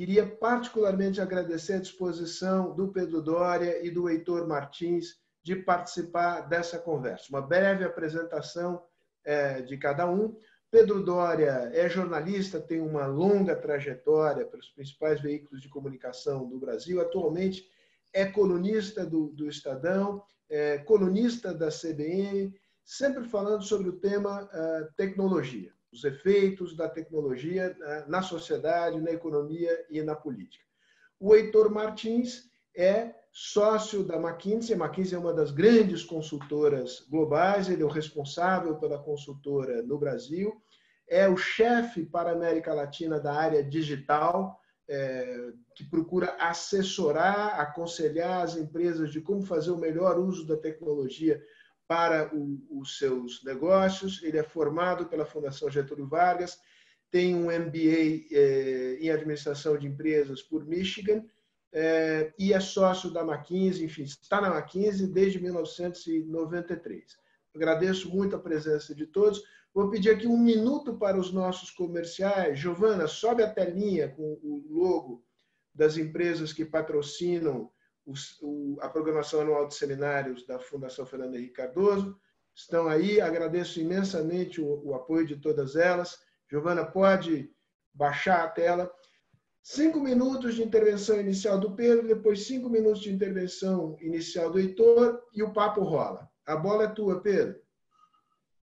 Queria particularmente agradecer a disposição do Pedro Dória e do Heitor Martins de participar dessa conversa. Uma breve apresentação é, de cada um. Pedro Dória é jornalista, tem uma longa trajetória pelos principais veículos de comunicação do Brasil. Atualmente é colunista do, do Estadão, é colunista da CBN, sempre falando sobre o tema uh, tecnologia, os efeitos da tecnologia uh, na sociedade, na economia e na política. O Heitor Martins é sócio da McKinsey. A McKinsey é uma das grandes consultoras globais, ele é o responsável pela consultora no Brasil, é o chefe para a América Latina da área digital, é, que procura assessorar, aconselhar as empresas de como fazer o melhor uso da tecnologia para o, os seus negócios. Ele é formado pela Fundação Getúlio Vargas, tem um MBA é, em administração de empresas por Michigan é, e é sócio da McKinsey, enfim, está na McKinsey desde 1993. Agradeço muito a presença de todos. Vou pedir aqui um minuto para os nossos comerciais. Giovana, sobe a telinha com o logo das empresas que patrocinam os, o, a programação anual de seminários da Fundação Fernando Henrique Cardoso. Estão aí, agradeço imensamente o, o apoio de todas elas. Giovana, pode baixar a tela. Cinco minutos de intervenção inicial do Pedro, depois cinco minutos de intervenção inicial do Heitor e o papo rola. A bola é tua, Pedro.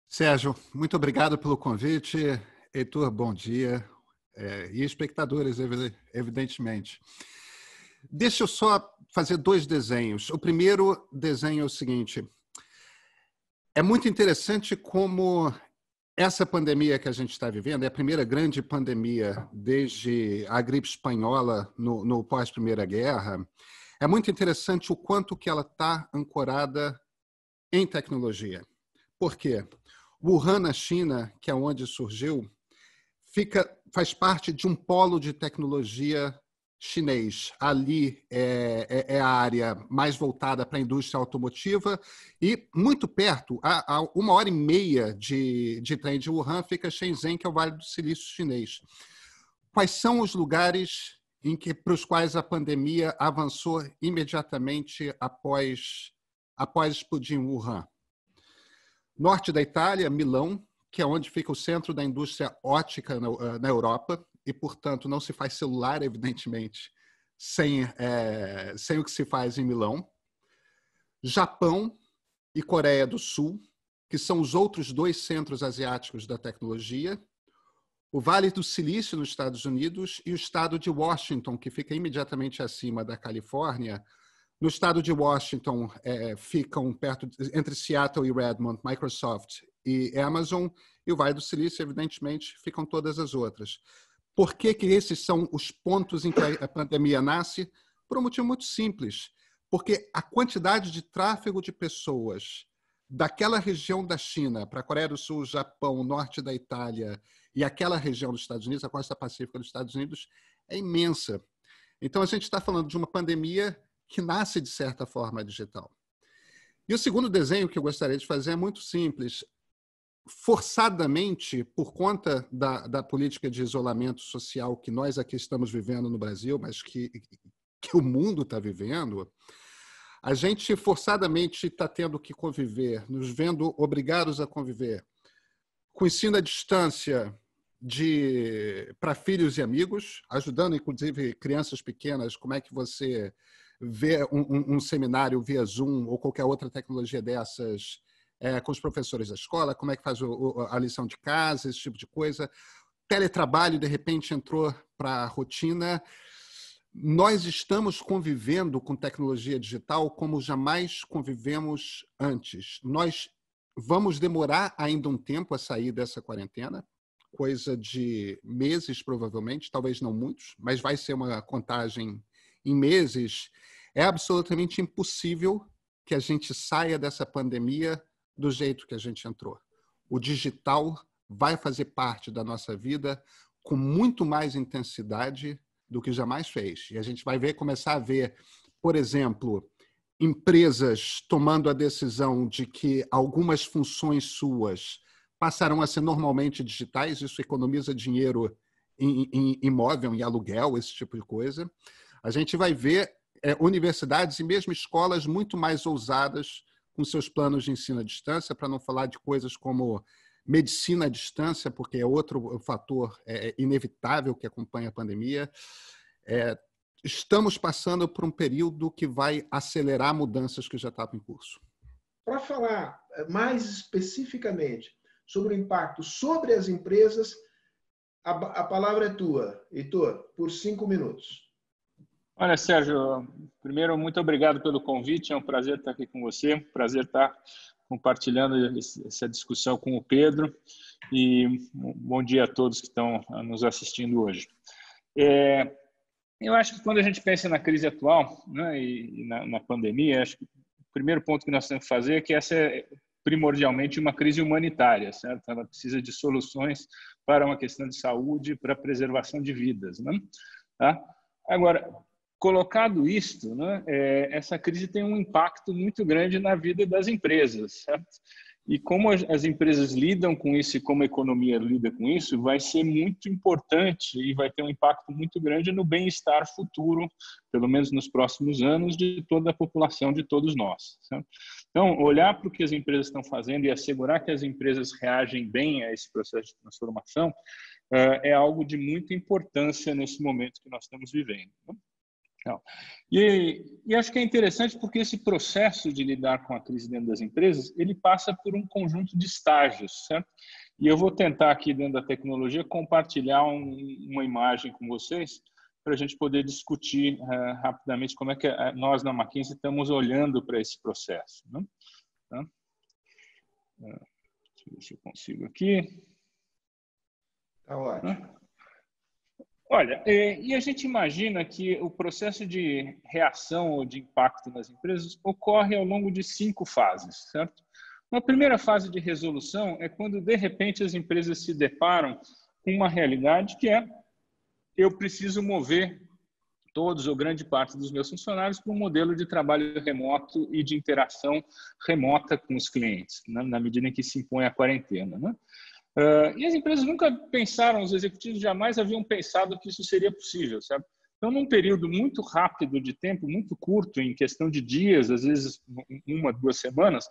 Sérgio, muito obrigado pelo convite. Heitor, bom dia. É, e espectadores, evidentemente. Deixa eu só fazer dois desenhos. O primeiro desenho é o seguinte: é muito interessante como essa pandemia que a gente está vivendo é a primeira grande pandemia desde a gripe espanhola no, no pós-Primeira Guerra. É muito interessante o quanto que ela está ancorada em tecnologia. Por quê? Wuhan, na China, que é onde surgiu, fica, faz parte de um polo de tecnologia chinês. Ali é, é, é a área mais voltada para a indústria automotiva e muito perto, a, a, uma hora e meia de, de trem de Wuhan, fica Shenzhen, que é o Vale do Silício chinês. Quais são os lugares em que para os quais a pandemia avançou imediatamente após após explodir em Wuhan? Norte da Itália, Milão, que é onde fica o centro da indústria ótica na, na Europa, e, portanto, não se faz celular, evidentemente, sem, é, sem o que se faz em Milão. Japão e Coreia do Sul, que são os outros dois centros asiáticos da tecnologia. O Vale do Silício, nos Estados Unidos, e o estado de Washington, que fica imediatamente acima da Califórnia, no estado de Washington, é, ficam perto entre Seattle e Redmond, Microsoft e Amazon, e o Vale do Silício, evidentemente, ficam todas as outras. Por que, que esses são os pontos em que a pandemia nasce? Por um motivo muito simples. Porque a quantidade de tráfego de pessoas daquela região da China para a Coreia do Sul, Japão, norte da Itália e aquela região dos Estados Unidos, a costa pacífica dos Estados Unidos, é imensa. Então, a gente está falando de uma pandemia que nasce de certa forma digital. E o segundo desenho que eu gostaria de fazer é muito simples. Forçadamente, por conta da, da política de isolamento social que nós aqui estamos vivendo no Brasil, mas que, que o mundo está vivendo, a gente forçadamente está tendo que conviver, nos vendo obrigados a conviver com ensino à distância de para filhos e amigos, ajudando inclusive crianças pequenas, como é que você ver um, um, um, seminário via Zoom ou qualquer outra tecnologia dessas é, com os professores da escola, como é que faz o, a lição de casa, esse tipo de coisa. Teletrabalho, de repente, entrou para a rotina. Nós estamos convivendo com tecnologia digital como jamais convivemos antes. Nós vamos demorar ainda um tempo a sair dessa quarentena, coisa de meses, provavelmente, talvez não muitos, mas vai ser uma contagem em meses, é absolutamente impossível que a gente saia dessa pandemia do jeito que a gente entrou. O digital vai fazer parte da nossa vida com muito mais intensidade do que jamais fez. E a gente vai ver, começar a ver, por exemplo, empresas tomando a decisão de que algumas funções suas passarão a ser normalmente digitais, isso economiza dinheiro em, em imóvel, em aluguel, esse tipo de coisa. A gente vai ver é, universidades e mesmo escolas muito mais ousadas com seus planos de ensino à distância, para não falar de coisas como medicina à distância, porque é outro fator é, é, inevitável que acompanha a pandemia. É, estamos passando por um período que vai acelerar mudanças que já estavam em curso. Para falar é, mais especificamente sobre o impacto sobre as empresas, a, a palavra é tua, Heitor, por cinco minutos. Olha, Sérgio, primeiro, muito obrigado pelo convite. É um prazer estar aqui com você, prazer estar compartilhando essa discussão com o Pedro e bom dia a todos que estão nos assistindo hoje. É, eu acho que quando a gente pensa na crise atual né, e na, na, pandemia, acho que o primeiro ponto que nós temos que fazer é que essa é primordialmente uma crise humanitária, certo? Ela precisa de soluções para uma questão de saúde, para preservação de vidas, né? Tá? Agora, colocado isto, né, é, essa crise tem um impacto muito grande na vida das empresas, certo? E como as empresas lidam com isso e como a economia lida com isso, vai ser muito importante e vai ter um impacto muito grande no bem-estar futuro, pelo menos nos próximos anos, de toda a população, de todos nós. Certo? Então, olhar para o que as empresas estão fazendo e assegurar que as empresas reagem bem a esse processo de transformação é algo de muita importância nesse momento que nós estamos vivendo. E, e, acho que é interessante porque esse processo de lidar com a crise dentro das empresas, ele passa por um conjunto de estágios, certo? E eu vou tentar aqui dentro da tecnologia compartilhar um, uma imagem com vocês para a gente poder discutir uh, rapidamente como é que uh, nós na McKinsey estamos olhando para esse processo. Né? Tá? Uh, deixa eu ver se eu consigo aqui. Tá ótimo. Olha, é, e a gente imagina que o processo de reação ou de impacto nas empresas ocorre ao longo de cinco fases, certo? Uma primeira fase de resolução é quando, de repente, as empresas se deparam com uma realidade que é eu preciso mover todos ou grande parte dos meus funcionários para um modelo de trabalho remoto e de interação remota com os clientes, né? na medida em que se impõe a quarentena. Né? Uh, e as empresas nunca pensaram, os executivos jamais haviam pensado que isso seria possível, sabe? Então, num período muito rápido de tempo, muito curto, em questão de dias, às vezes uma, duas semanas,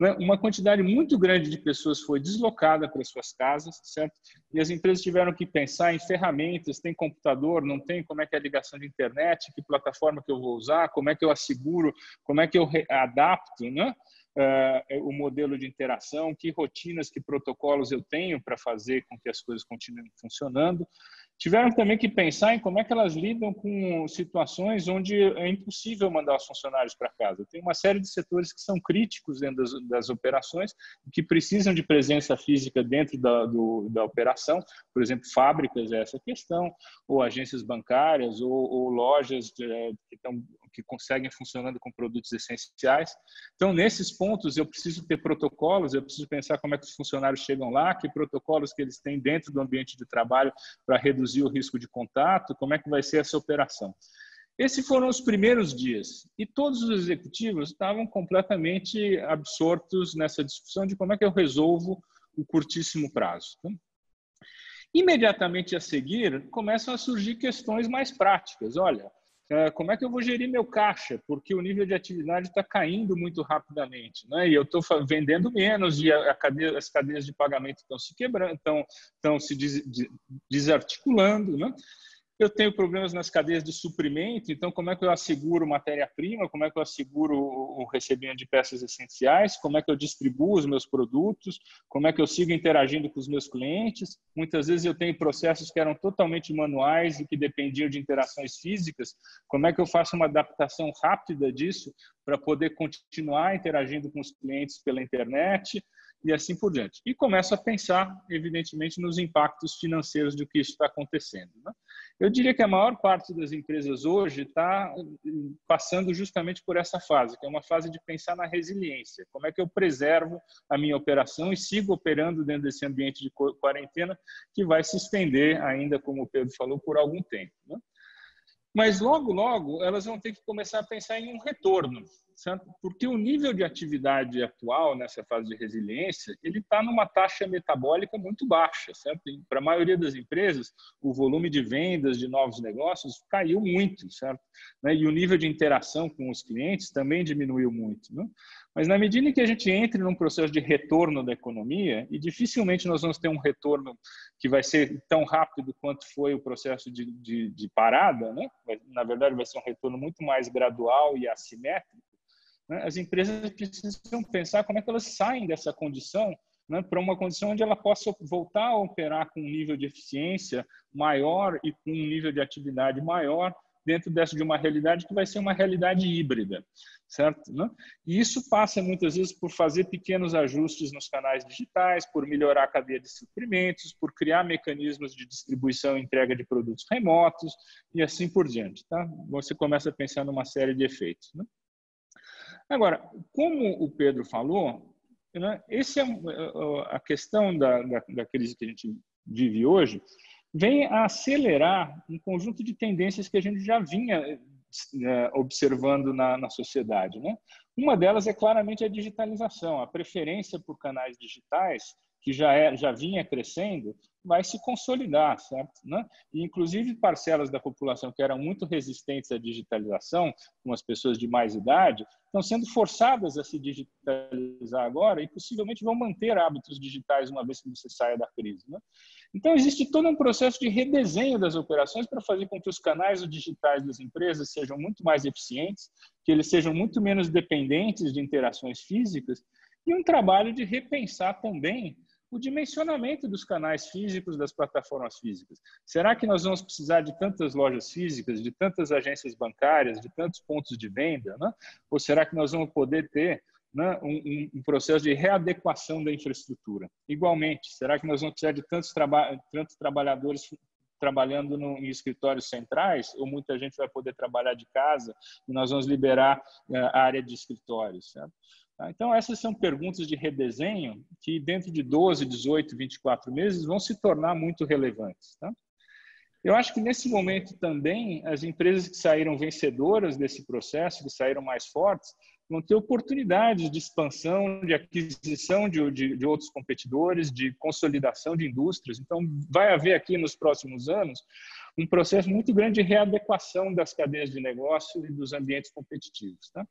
né, uma quantidade muito grande de pessoas foi deslocada para suas casas, certo? E as empresas tiveram que pensar em ferramentas, tem computador, não tem, como é que é a ligação de internet, que plataforma que eu vou usar, como é que eu asseguro, como é que eu adapto, né? uh, o modelo de interação, que rotinas, que protocolos eu tenho para fazer com que as coisas continuem funcionando tiveram também que pensar em como é que elas lidam com situações onde é impossível mandar os funcionários para casa. Tem uma série de setores que são críticos dentro das, das operações, que precisam de presença física dentro da, do, da operação, por exemplo, fábricas é essa questão, ou agências bancárias, ou, ou lojas de, que, estão, que conseguem funcionando com produtos essenciais. Então, nesses pontos, eu preciso ter protocolos, eu preciso pensar como é que os funcionários chegam lá, que protocolos que eles têm dentro do ambiente de trabalho para reduzir o risco de contato? Como é que vai ser essa operação? Esses foram os primeiros dias e todos os executivos estavam completamente absortos nessa discussão de como é que eu resolvo o curtíssimo prazo. Imediatamente a seguir, começam a surgir questões mais práticas. Olha, é, como é que eu vou gerir meu caixa? Porque o nível de atividade está caindo muito rapidamente, né? E eu estou vendendo menos e cadeia, as cadeias de pagamento estão se quebrando, estão se des, desarticulando, né? Eu tenho problemas nas cadeias de suprimento, então como é que eu asseguro matéria-prima, como é que eu asseguro o recebimento de peças essenciais, como é que eu distribuo os meus produtos, como é que eu sigo interagindo com os meus clientes. Muitas vezes eu tenho processos que eram totalmente manuais e que dependiam de interações físicas. Como é que eu faço uma adaptação rápida disso para poder continuar interagindo com os clientes pela internet? E assim por diante. E começo a pensar, evidentemente, nos impactos financeiros do que isso está acontecendo. Né? Eu diria que a maior parte das empresas hoje está hum, passando justamente por essa fase, que é uma fase de pensar na resiliência. Como é que eu preservo a minha operação e sigo operando dentro desse ambiente de quarentena que vai se estender ainda, como o Pedro falou, por algum tempo. Né? Mas logo, logo, elas vão ter que começar a pensar em um retorno certo? porque o nível de atividade atual nessa fase de resiliência ele está numa taxa metabólica muito baixa. Para a maioria das empresas, o volume de vendas de novos negócios caiu muito, certo? Né? e o nível de interação com os clientes também diminuiu muito. Né? Mas na medida em que a gente entre num processo de retorno da economia, e dificilmente nós vamos ter um retorno que vai ser tão rápido quanto foi o processo de, de, de parada, né? na verdade vai ser um retorno muito mais gradual e assimétrico, né? as empresas precisam pensar como é que elas saem dessa condição né, para uma condição onde ela possa voltar a operar com um nível de eficiência maior e com um nível de atividade maior dentro dessa de uma realidade que vai ser uma realidade híbrida, certo? Né? E isso passa muitas vezes por fazer pequenos ajustes nos canais digitais, por melhorar a cadeia de suprimentos, por criar mecanismos de distribuição e entrega de produtos remotos e assim por diante, tá? Você começa a pensar numa série de efeitos. Né? Agora, como o Pedro falou, né, esse é a questão da, da, da crise que a gente vive hoje vem a acelerar um conjunto de tendências que a gente já vinha é, observando na, na sociedade. Né? Uma delas é claramente a digitalização, a preferência por canais digitais, que já, é, já vinha crescendo, vai se consolidar, certo? Né? E, inclusive, parcelas da população que eram muito resistentes à digitalização, como as pessoas de mais idade, estão sendo forçadas a se digitalizar agora e possivelmente vão manter hábitos digitais uma vez que você saia da crise. Né? Então, existe todo um processo de redesenho das operações para fazer com que os canais digitais das empresas sejam muito mais eficientes, que eles sejam muito menos dependentes de interações físicas e um trabalho de repensar também o dimensionamento dos canais físicos, das plataformas físicas. Será que nós vamos precisar de tantas lojas físicas, de tantas agências bancárias, de tantos pontos de venda? Né? Ou será que nós vamos poder ter né, um, um, processo de readequação da infraestrutura? Igualmente, será que nós vamos precisar de tantos, traba tantos trabalhadores trabalhando no, em escritórios centrais, ou muita gente vai poder trabalhar de casa e nós vamos liberar uh, a área de escritórios? Certo? Tá? Então, essas são perguntas de redesenho que, dentro de 12, 18, 24 meses, vão se tornar muito relevantes. Tá? Eu acho que, nesse momento também, as empresas que saíram vencedoras desse processo, que saíram mais fortes, vão ter oportunidades de expansão, de aquisição de, de, de, outros competidores, de consolidação de indústrias. Então, vai haver aqui nos próximos anos um processo muito grande de readequação das cadeias de negócio e dos ambientes competitivos. Tá?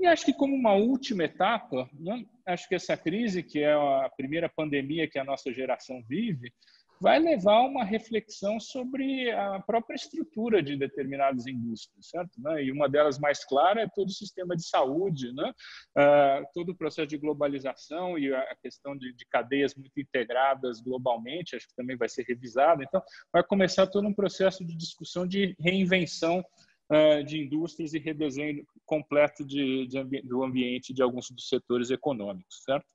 E acho que como uma última etapa, né, acho que essa crise, que é a primeira pandemia que a nossa geração vive, vai levar a uma reflexão sobre a própria estrutura de determinadas indústrias, certo? Né? E uma delas mais clara é todo o sistema de saúde, né? Uh, todo o processo de globalização e a questão de, de, cadeias muito integradas globalmente, acho que também vai ser revisado. Então, vai começar todo um processo de discussão de reinvenção de indústrias e redesenho completo de, de, do ambiente de alguns dos setores econômicos, certo?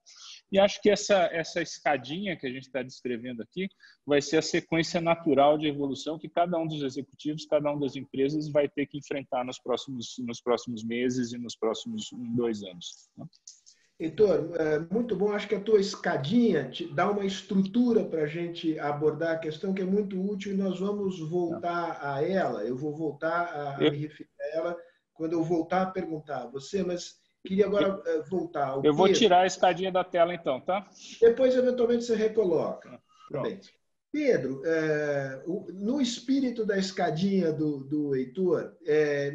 E acho que essa, essa escadinha que a gente está descrevendo aqui vai ser a sequência natural de evolução que cada um dos executivos, cada um das empresas vai ter que enfrentar nos próximos, nos próximos meses e nos próximos dois anos. Né? Heitor, é muito bom. Acho que a tua escadinha te dá uma estrutura para a gente abordar a questão que é muito útil e nós vamos voltar a ela. Eu vou voltar a, me referir a ela quando eu voltar a perguntar a você, mas queria agora é, voltar. Ao eu vou tirar a escadinha da tela então, tá? Depois, eventualmente, você recoloca. Bem. Pedro, é, no espírito da escadinha do, do Heitor,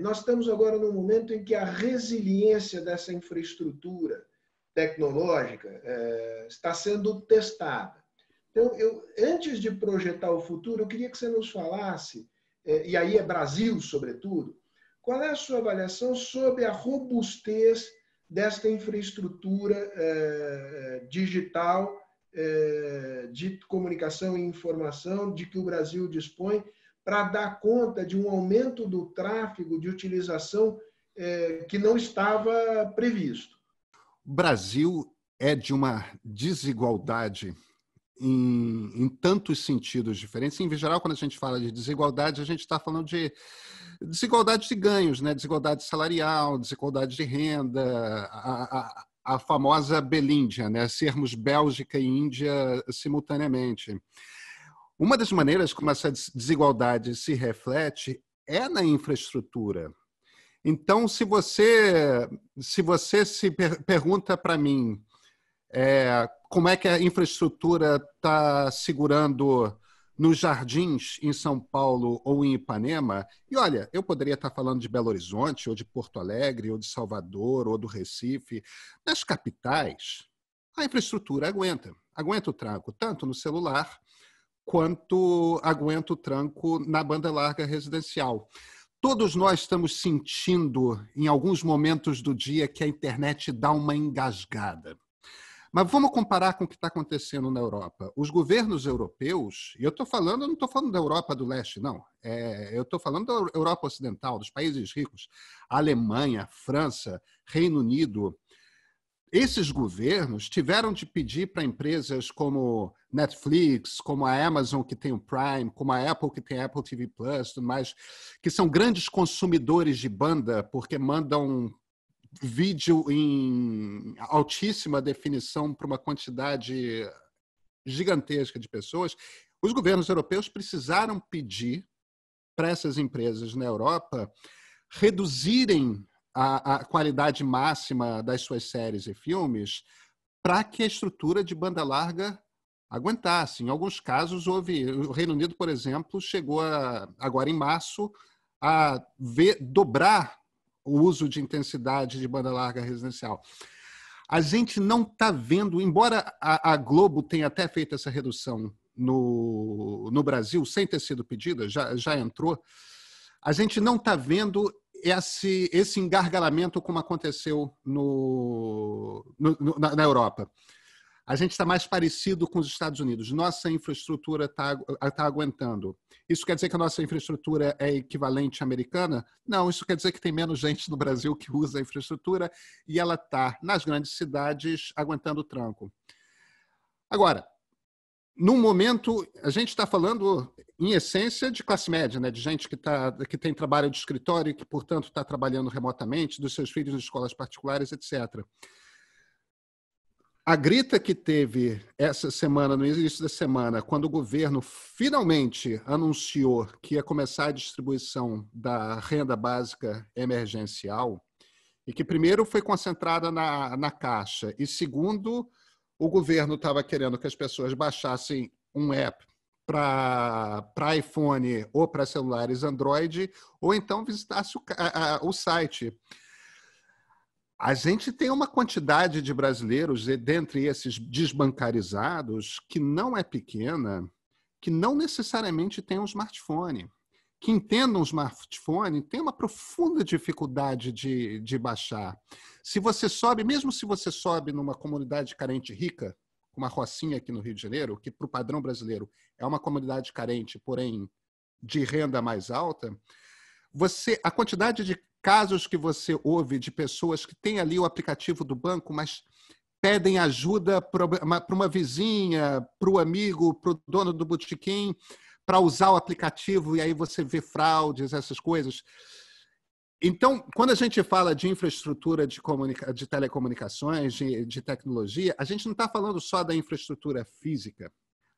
nós estamos agora num momento em que a resiliência dessa infraestrutura tecnológica é, está sendo testada. Então, eu, antes de projetar o futuro, eu queria que você nos falasse, é, e aí é Brasil, sobretudo, qual é a sua avaliação sobre a robustez desta infraestrutura é, digital é, de comunicação e informação de que o Brasil dispõe para dar conta de um aumento do tráfego de utilização é, que não estava previsto. O Brasil é de uma desigualdade em, em, tantos sentidos diferentes. Em geral, quando a gente fala de desigualdade, a gente está falando de desigualdade de ganhos, né? desigualdade salarial, desigualdade de renda, a, a, a famosa Belíndia, né? sermos Bélgica e Índia simultaneamente. Uma das maneiras como essa desigualdade se reflete é na infraestrutura. Então, se você se, você se per pergunta para mim é, como é que a infraestrutura está segurando nos jardins em São Paulo ou em Ipanema, e olha, eu poderia estar falando de Belo Horizonte, ou de Porto Alegre, ou de Salvador, ou do Recife, nas capitais, a infraestrutura aguenta, aguenta o tranco, tanto no celular quanto aguenta o tranco na banda larga residencial. Todos nós estamos sentindo, em alguns momentos do dia, que a internet dá uma engasgada. Mas vamos comparar com o que está acontecendo na Europa. Os governos europeus, e eu estou falando, eu não estou falando da Europa do leste, não. É, eu estou falando da Europa Ocidental, dos países ricos, Alemanha, França, Reino Unido. Esses governos tiveram de pedir para empresas como Netflix, como a Amazon, que tem o Prime, como a Apple, que tem a Apple TV Plus, tudo mais, que são grandes consumidores de banda, porque mandam vídeo em altíssima definição para uma quantidade gigantesca de pessoas. Os governos europeus precisaram pedir para essas empresas na Europa reduzirem a, a qualidade máxima das suas séries e filmes para que a estrutura de banda larga aguentasse. Em alguns casos, houve. O Reino Unido, por exemplo, chegou a, agora em março a ver, dobrar o uso de intensidade de banda larga residencial. A gente não está vendo, embora a, a, Globo tenha até feito essa redução no, no Brasil, sem ter sido pedida, já, já entrou, a gente não está vendo esse, esse engargalamento como aconteceu no, no, no na, na, Europa. A gente está mais parecido com os Estados Unidos. Nossa infraestrutura está tá aguentando. Isso quer dizer que a nossa infraestrutura é equivalente à americana? Não, isso quer dizer que tem menos gente no Brasil que usa a infraestrutura e ela está, nas grandes cidades, aguentando o tranco. Agora, num momento, a gente está falando, em essência, de classe média, né? de gente que, tá, que tem trabalho de escritório e que, portanto, está trabalhando remotamente, dos seus filhos em escolas particulares, etc. A grita que teve essa semana, no início da semana, quando o governo finalmente anunciou que ia começar a distribuição da renda básica emergencial, e que primeiro foi concentrada na, na Caixa, e segundo, o governo estava querendo que as pessoas baixassem um app para iPhone ou para celulares Android, ou então visitasse o, a, a, o site. A gente tem uma quantidade de brasileiros, dentre esses desbancarizados, que não é pequena, que não necessariamente tem um smartphone. Que entendam um smartphone tem uma profunda dificuldade de, de baixar. Se você sobe, mesmo se você sobe numa comunidade carente rica, uma rocinha aqui no Rio de Janeiro, que para o padrão brasileiro é uma comunidade carente, porém de renda mais alta, você a quantidade de casos que você ouve de pessoas que têm ali o aplicativo do banco, mas pedem ajuda para uma, uma vizinha, para o amigo, para o dono do botequim, para usar o aplicativo e aí você vê fraudes, essas coisas. Então, quando a gente fala de infraestrutura de, comunica de telecomunicações, de, de tecnologia, a gente não está falando só da infraestrutura física.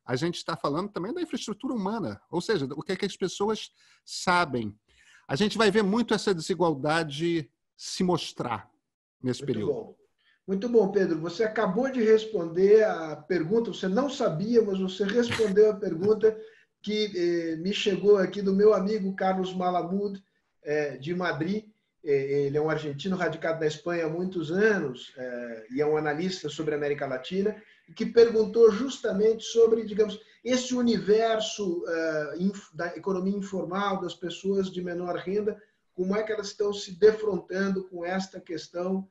A gente está falando também da infraestrutura humana, ou seja, o que, é que as pessoas sabem. A gente vai ver muito essa desigualdade se mostrar nesse muito período. Bom. Muito bom, Pedro. Você acabou de responder a pergunta, você não sabia, mas você respondeu a pergunta que eh, me chegou aqui do meu amigo Carlos Malamud, é, de Madrid. É, ele é um argentino radicado na Espanha há muitos anos é, e é um analista sobre a América Latina, que perguntou justamente sobre, digamos, esse universo da economia informal, das pessoas de menor renda, como é que elas estão se defrontando com esta questão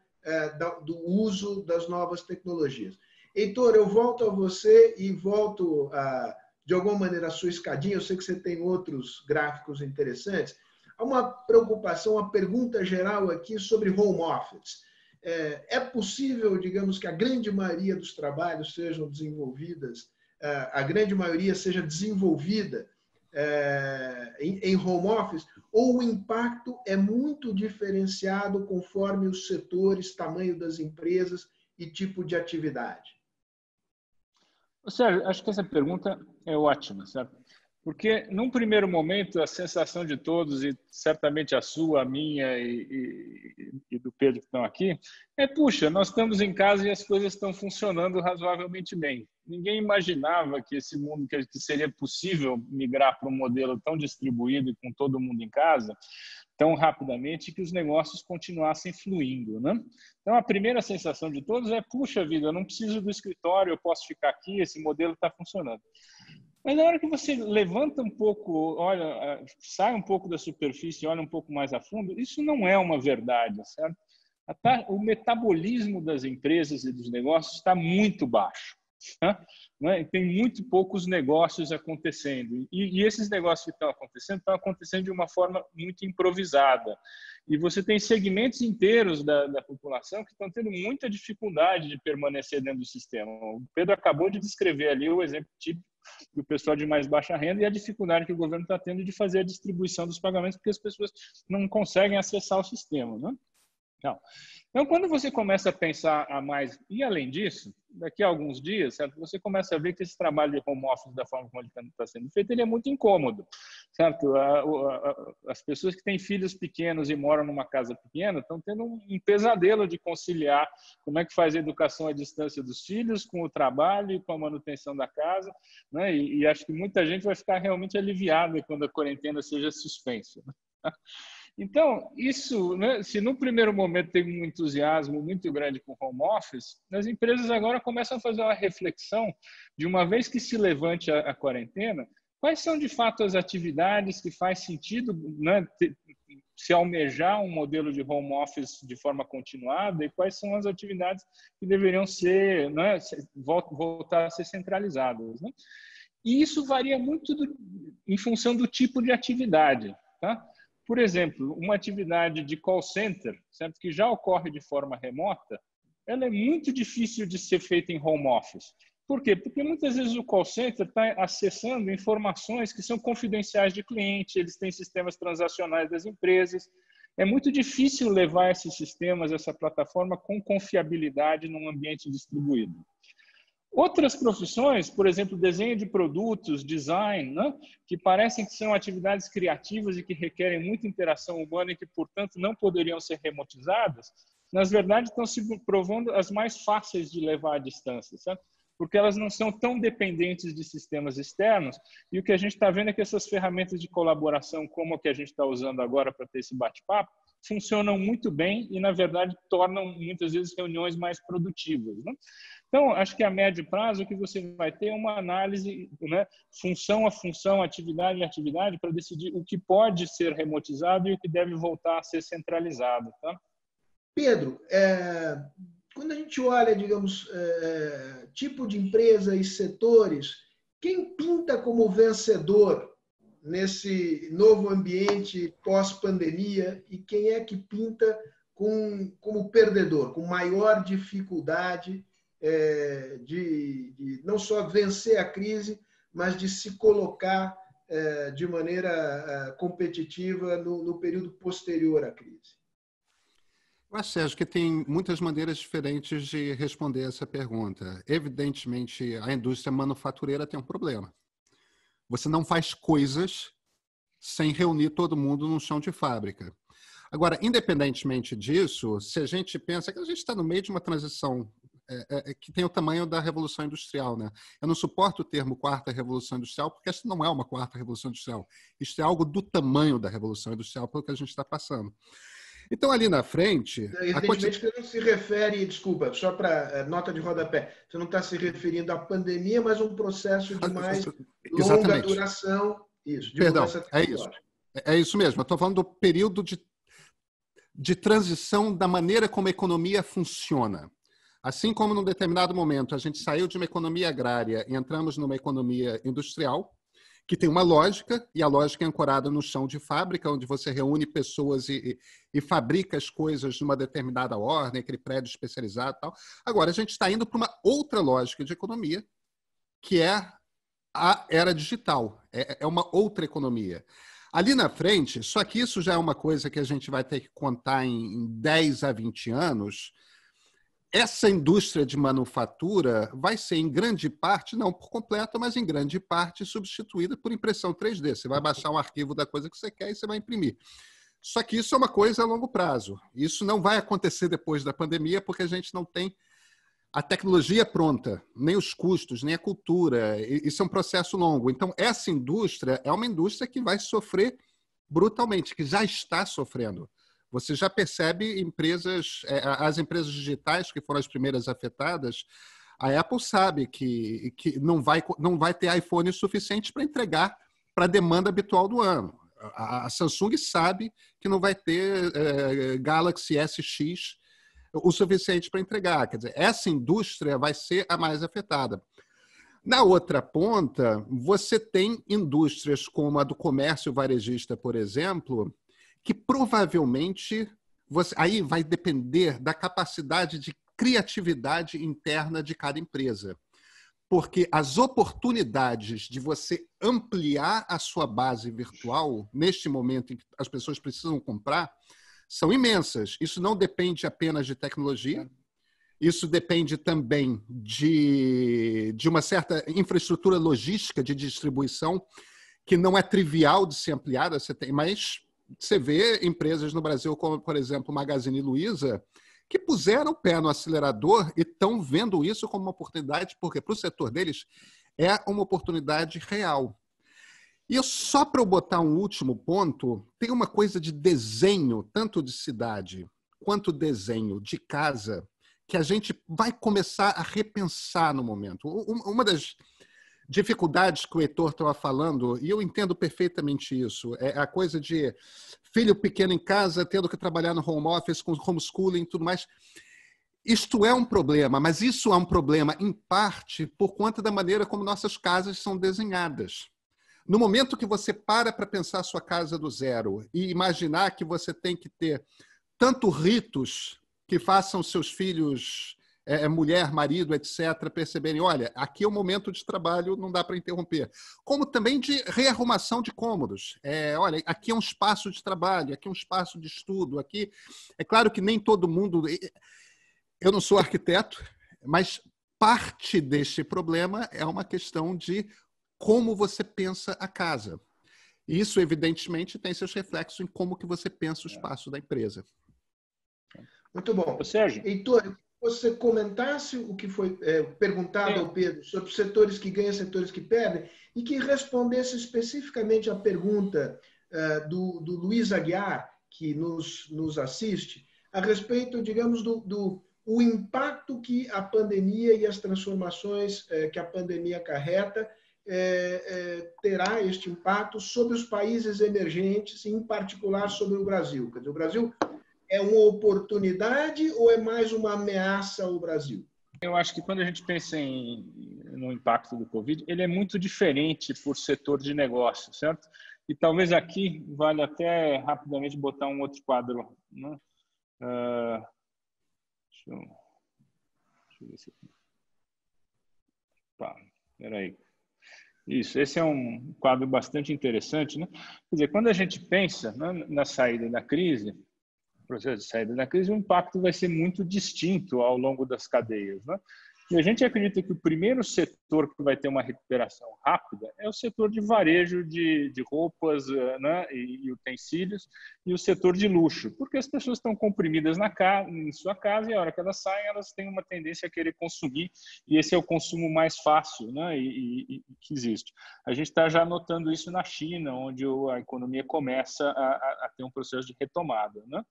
do uso das novas tecnologias. Heitor, eu volto a você e volto, a, de alguma maneira, a sua escadinha. Eu sei que você tem outros gráficos interessantes, Há uma preocupação, uma pergunta geral aqui sobre home office. É, é possível, digamos, que a grande maioria dos trabalhos sejam desenvolvidas, é, a grande maioria seja desenvolvida é, em home office, ou o impacto é muito diferenciado conforme os setores, tamanho das empresas e tipo de atividade? Sérgio, acho que essa pergunta é ótima, certo? Porque, num primeiro momento, a sensação de todos, e certamente a sua, a minha e, e, e, do Pedro que estão aqui, é: puxa, nós estamos em casa e as coisas estão funcionando razoavelmente bem. Ninguém imaginava que esse mundo, que seria possível migrar para um modelo tão distribuído e com todo mundo em casa, tão rapidamente, que os negócios continuassem fluindo. Né? Então, a primeira sensação de todos é: puxa vida, eu não preciso do escritório, eu posso ficar aqui, esse modelo está funcionando. Mas na hora que você levanta um pouco, olha, é, sai um pouco da superfície, olha um pouco mais a fundo, isso não é uma verdade, certo? O metabolismo das empresas e dos negócios está muito baixo. Né? Tem muito poucos negócios acontecendo. E, e, esses negócios que estão acontecendo, estão acontecendo de uma forma muito improvisada. E você tem segmentos inteiros da, da população que estão tendo muita dificuldade de permanecer dentro do sistema. O Pedro acabou de descrever ali o exemplo típico do pessoal de mais baixa renda e a dificuldade que o governo está tendo de fazer a distribuição dos pagamentos porque as pessoas não conseguem acessar o sistema. Né? Não. Então, quando você começa a pensar a mais, e além disso, daqui a alguns dias, certo? você começa a ver que esse trabalho de home office, da forma como ele está tá sendo feito, ele é muito incômodo. Certo? As pessoas que têm filhos pequenos e moram numa casa pequena estão tendo um, pesadelo de conciliar como é que faz a educação à distância dos filhos com o trabalho e com a manutenção da casa. Né? E, acho que muita gente vai ficar realmente aliviada quando a quarentena seja suspensa. Então, isso, né, se no primeiro momento tem um entusiasmo muito grande com home office, as empresas agora começam a fazer uma reflexão de uma vez que se levante a, a quarentena, quais são de fato as atividades que faz sentido né, ter, se almejar um modelo de home office de forma continuada e quais são as atividades que deveriam ser, né, voltar a ser centralizadas. Né? E isso varia muito do, em função do tipo de atividade. Tá? Por exemplo, uma atividade de call center, certo? que já ocorre de forma remota, ela é muito difícil de ser feita em home office. Por quê? Porque muitas vezes o call center está acessando informações que são confidenciais de cliente, eles têm sistemas transacionais das empresas. É muito difícil levar esses sistemas, essa plataforma, com confiabilidade num ambiente distribuído. Outras profissões, por exemplo, desenho de produtos, design, né, que parecem que são atividades criativas e que requerem muita interação humana e que, portanto, não poderiam ser remotizadas, nas verdade estão se provando as mais fáceis de levar à distância, porque elas não são tão dependentes de sistemas externos. E o que a gente está vendo é que essas ferramentas de colaboração, como a que a gente está usando agora para ter esse bate-papo, funcionam muito bem e, na verdade, tornam muitas vezes reuniões mais produtivas. Né? Então, acho que a médio prazo o que você vai ter é uma análise, né, função a função, atividade a atividade, para decidir o que pode ser remotizado e o que deve voltar a ser centralizado. Tá? Pedro, é, quando a gente olha, digamos, é, tipo de empresa e setores, quem pinta como vencedor nesse novo ambiente pós-pandemia e quem é que pinta com, como perdedor, com maior dificuldade é, de, de, não só vencer a crise, mas de se colocar é, de maneira é, competitiva no, no, período posterior à crise? Eu acho, Sérgio, que tem muitas maneiras diferentes de responder essa pergunta. Evidentemente, a indústria manufatureira tem um problema. Você não faz coisas sem reunir todo mundo num chão de fábrica. Agora, independentemente disso, se a gente pensa que a gente está no meio de uma transição é, é, é, que tem o tamanho da Revolução Industrial. Né? Eu não suporto o termo quarta Revolução Industrial, porque essa não é uma quarta Revolução Industrial. Isso é algo do tamanho da Revolução Industrial, pelo que a gente está passando. Então, ali na frente. Evidentemente que não se refere, desculpa, só para é, nota de rodapé, você não está se referindo à pandemia, mas um processo de ah, mais Exatamente. longa duração. Isso, Perdão, é isso. É isso mesmo. Eu estou falando do período de, de transição da maneira como a economia funciona. Assim como num determinado momento a gente saiu de uma economia agrária e entramos numa economia industrial, que tem uma lógica, e a lógica é ancorada no chão de fábrica, onde você reúne pessoas e, e, e fabrica as coisas numa determinada ordem, aquele prédio especializado e tal. Agora, a gente está indo para uma outra lógica de economia, que é a era digital, é, é uma outra economia. Ali na frente, só que isso já é uma coisa que a gente vai ter que contar em 10 a 20 anos, essa indústria de manufatura vai ser, em grande parte, não por completo, mas em grande parte, substituída por impressão 3D. Você vai baixar um arquivo da coisa que você quer e você vai imprimir. Só que isso é uma coisa a longo prazo. Isso não vai acontecer depois da pandemia, porque a gente não tem a tecnologia pronta, nem os custos, nem a cultura. Isso é um processo longo. Então, essa indústria é uma indústria que vai sofrer brutalmente, que já está sofrendo. Você já percebe empresas, é, as empresas digitais que foram as primeiras afetadas, a Apple sabe que, que não, vai, não vai ter iPhone suficiente para entregar para a demanda habitual do ano. A, Samsung sabe que não vai ter é, Galaxy SX o suficiente para entregar. Quer dizer, essa indústria vai ser a mais afetada. Na outra ponta, você tem indústrias como a do comércio varejista, por exemplo, que provavelmente você, aí vai depender da capacidade de criatividade interna de cada empresa. Porque as oportunidades de você ampliar a sua base virtual, neste momento em que as pessoas precisam comprar, são imensas. Isso não depende apenas de tecnologia, isso depende também de, de uma certa infraestrutura logística de distribuição que não é trivial de ser ampliada, você tem, mas você vê empresas no Brasil, como, por exemplo, Magazine Luiza, que puseram o pé no acelerador e estão vendo isso como uma oportunidade, porque para o setor deles é uma oportunidade real. E só para eu botar um último ponto, tem uma coisa de desenho, tanto de cidade quanto desenho de casa, que a gente vai começar a repensar no momento. Uma das dificuldades que o Heitor estava falando, e eu entendo perfeitamente isso, é a coisa de filho pequeno em casa, tendo que trabalhar no home office, com homeschooling e tudo mais. Isto é um problema, mas isso é um problema, em parte, por conta da maneira como nossas casas são desenhadas. No momento que você para para pensar sua casa do zero e imaginar que você tem que ter tanto ritos que façam seus filhos é, é, mulher, marido, etc., perceberem, olha, aqui é o momento de trabalho, não dá para interromper. Como também de rearrumação de cômodos. É, olha, aqui é um espaço de trabalho, aqui é um espaço de estudo, aqui... É claro que nem todo mundo... Eu não sou arquiteto, mas parte deste problema é uma questão de como você pensa a casa. Isso, evidentemente, tem seus reflexos em como que você pensa o espaço da empresa. Muito bom. Sérgio. Heitor, você comentasse o que foi é, perguntado ao Pedro sobre setores que ganham, setores que perdem, e que respondesse especificamente à pergunta uh, do, do Luiz Aguiar, que nos, nos assiste, a respeito, digamos, do, do o impacto que a pandemia e as transformações uh, que a pandemia acarreta uh, terá este impacto sobre os países emergentes, em particular sobre o Brasil. Quer dizer, o Brasil é uma oportunidade ou é mais uma ameaça ao Brasil? Eu acho que quando a gente pensa em, no impacto do Covid, ele é muito diferente por setor de negócio, certo? E talvez aqui vale até rapidamente botar um outro quadro. Né? Uh, deixa, eu, deixa eu ver se. Pá, peraí. Isso, esse é um quadro bastante interessante. Né? Quer dizer, quando a gente pensa né, na saída da crise, processo de saída da crise, o impacto vai ser muito distinto ao longo das cadeias. Né? E a gente acredita que o primeiro setor que vai ter uma recuperação rápida é o setor de varejo de, de roupas eh, né, e, e, utensílios e o setor de luxo, porque as pessoas estão comprimidas na casa, em sua casa e a hora que elas saem, elas têm uma tendência a querer consumir e esse é o consumo mais fácil né, e, e, que existe. A gente está já notando isso na China, onde a economia começa a, a ter um processo de retomada. Né?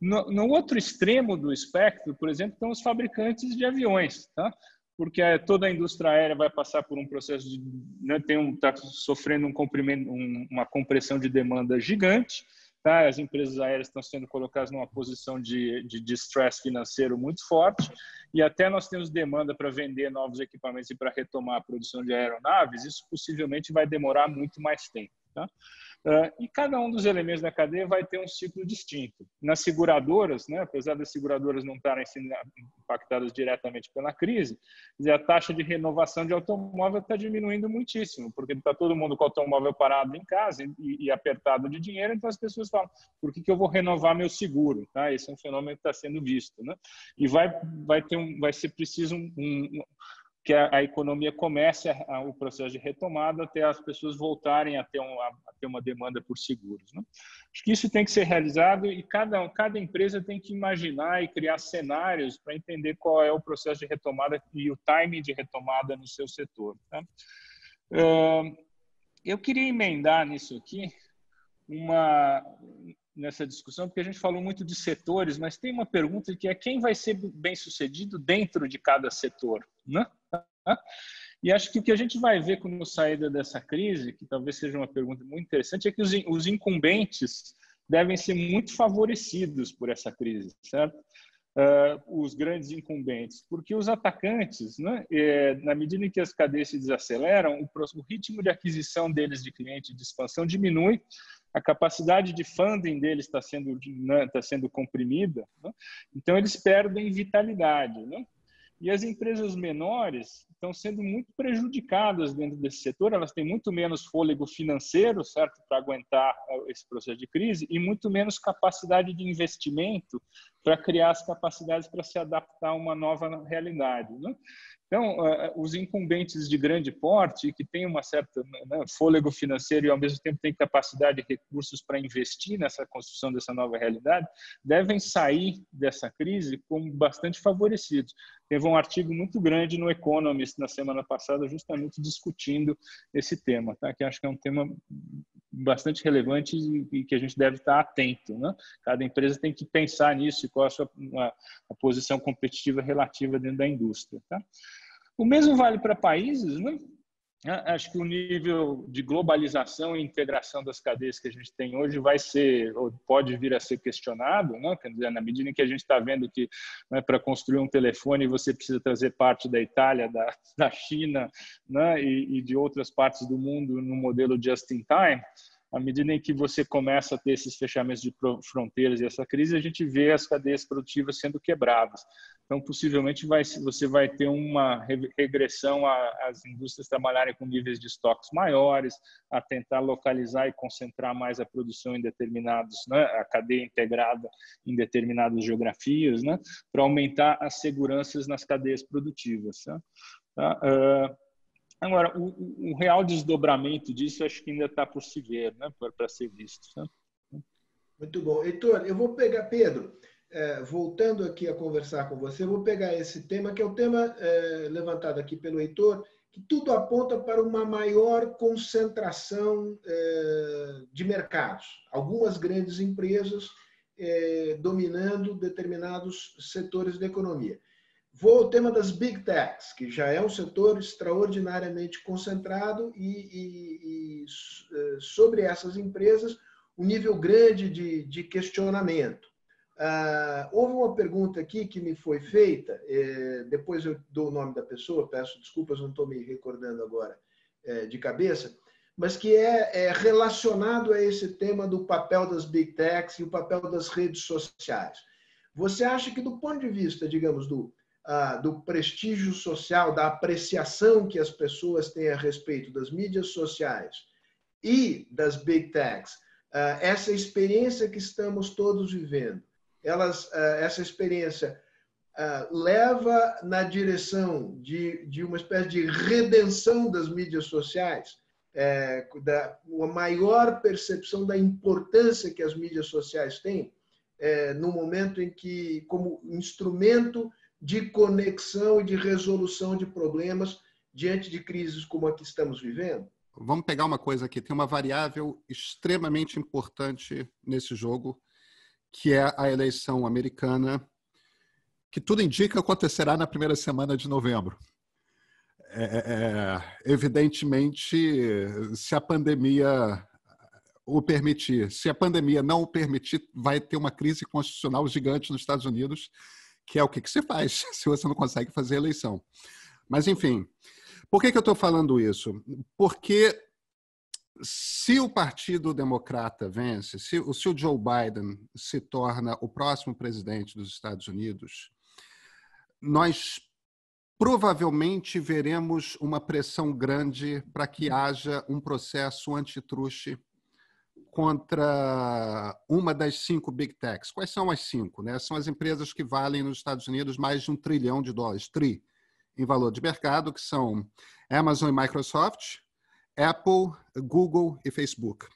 No, no, outro extremo do espectro, por exemplo, estão os fabricantes de aviões, tá? porque toda a indústria aérea vai passar por um processo de né, tem um está sofrendo um comprimento, um, uma compressão de demanda gigante, tá? As empresas aéreas estão sendo colocadas numa posição de, de distress financeiro muito forte e até nós temos demanda para vender novos equipamentos e para retomar a produção de aeronaves. Isso possivelmente vai demorar muito mais tempo, tá? Uh, e cada um dos elementos da cadeia vai ter um ciclo distinto. Nas seguradoras, né, apesar das seguradoras não estarem sendo impactadas diretamente pela crise, a taxa de renovação de automóvel está diminuindo muitíssimo, porque está todo mundo com o automóvel parado em casa e, e, apertado de dinheiro, então as pessoas falam, por que, que eu vou renovar meu seguro? Tá? Esse é um fenômeno que está sendo visto. Né? E vai, vai, ter um, vai ser preciso um, um que a, a economia comece a, a, o processo de retomada até as pessoas voltarem a ter, um, a, ter uma demanda por seguros. Né? Acho que isso tem que ser realizado e cada, cada empresa tem que imaginar e criar cenários para entender qual é o processo de retomada e o timing de retomada no seu setor. Tá? Eu queria emendar nisso aqui uma nessa discussão, porque a gente falou muito de setores, mas tem uma pergunta que é quem vai ser bem sucedido dentro de cada setor, né? E acho que o que a gente vai ver quando saída dessa crise, que talvez seja uma pergunta muito interessante, é que os incumbentes devem ser muito favorecidos por essa crise, certo? Uh, os grandes incumbentes, porque os atacantes, né, é, na medida em que as cadeias se desaceleram, o, o, ritmo de aquisição deles de cliente de expansão diminui, a capacidade de funding deles está sendo, né, tá sendo comprimida, né? então eles perdem vitalidade. Né? E as empresas menores estão sendo muito prejudicadas dentro desse setor, elas têm muito menos fôlego financeiro, certo, para aguentar eh, esse processo de crise e muito menos capacidade de investimento para criar as capacidades para se adaptar a uma nova realidade. Né? Então, os incumbentes de grande porte, que têm uma certa né, fôlego financeiro e, ao mesmo tempo, têm capacidade e recursos para investir nessa construção dessa nova realidade, devem sair dessa crise como bastante favorecidos. Teve um artigo muito grande no Economist na semana passada, justamente discutindo esse tema, tá? que acho que é um tema bastante relevante e que a gente deve estar atento. Né? Cada empresa tem que pensar nisso qual a sua a, a posição competitiva relativa dentro da indústria. Tá? O mesmo vale para países, né? Acho que o nível de globalização e integração das cadeias que a gente tem hoje vai ser, ou pode vir a ser questionado, né? Quer dizer, na medida em que a gente está vendo que né, para construir um telefone você precisa trazer parte da Itália, da, da China né? e, e de outras partes do mundo no modelo just in time, à medida em que você começa a ter esses fechamentos de fronteiras e essa crise, a gente vê as cadeias produtivas sendo quebradas. Então, possivelmente, vai, você vai ter uma regressão às indústrias trabalharem com níveis de estoques maiores, a tentar localizar e concentrar mais a produção em determinados, né, a cadeia integrada em determinadas geografias, né, para aumentar as seguranças nas cadeias produtivas. Tá? Tá? Uh, Agora, o, o, real desdobramento disso acho que ainda está por se ver, né? para ser visto. Né? Muito bom. Heitor, eu vou pegar, Pedro, é, voltando aqui a conversar com você, eu vou pegar esse tema, que é o tema é, levantado aqui pelo Heitor, que tudo aponta para uma maior concentração é, de mercados. Algumas grandes empresas dominando determinados setores da economia. Vou ao tema das Big Techs, que já é um setor extraordinariamente concentrado e, e, e eh, sobre essas empresas um nível grande de, de questionamento. Ah, houve uma pergunta aqui que me foi feita, eh, depois eu dou o nome da pessoa, peço desculpas, não estou me recordando agora eh, de cabeça, mas que é, é relacionado a esse tema do papel das Big Techs e o papel das redes sociais. Você acha que, do ponto de vista, digamos, do do prestígio social, da apreciação que as pessoas têm a respeito das mídias sociais e das big techs, ah, essa experiência que estamos todos vivendo, elas, ah, essa experiência leva na direção de, de uma espécie de redenção das mídias sociais, é, da uma maior percepção da importância que as mídias sociais têm é, no momento em que, como instrumento de conexão e de resolução de problemas diante de crises como a que estamos vivendo? Vamos pegar uma coisa aqui. Tem uma variável extremamente importante nesse jogo, que é a eleição americana, que tudo indica acontecerá na primeira semana de novembro. É, é, é evidentemente, se a pandemia o permitir, se a pandemia não o permitir, vai ter uma crise constitucional gigante nos Estados Unidos que é o que, que você faz se você não consegue fazer eleição. Mas, enfim, por que, que eu estou falando isso? Porque se o Partido Democrata vence, se, se o Joe Biden se torna o próximo presidente dos Estados Unidos, nós provavelmente veremos uma pressão grande para que haja um processo antitruste contra uma das cinco big techs. Quais são as cinco? Né? São as empresas que valem nos Estados Unidos mais de um trilhão de dólares, tri, em valor de mercado, que são Amazon e Microsoft, Apple, Google e Facebook.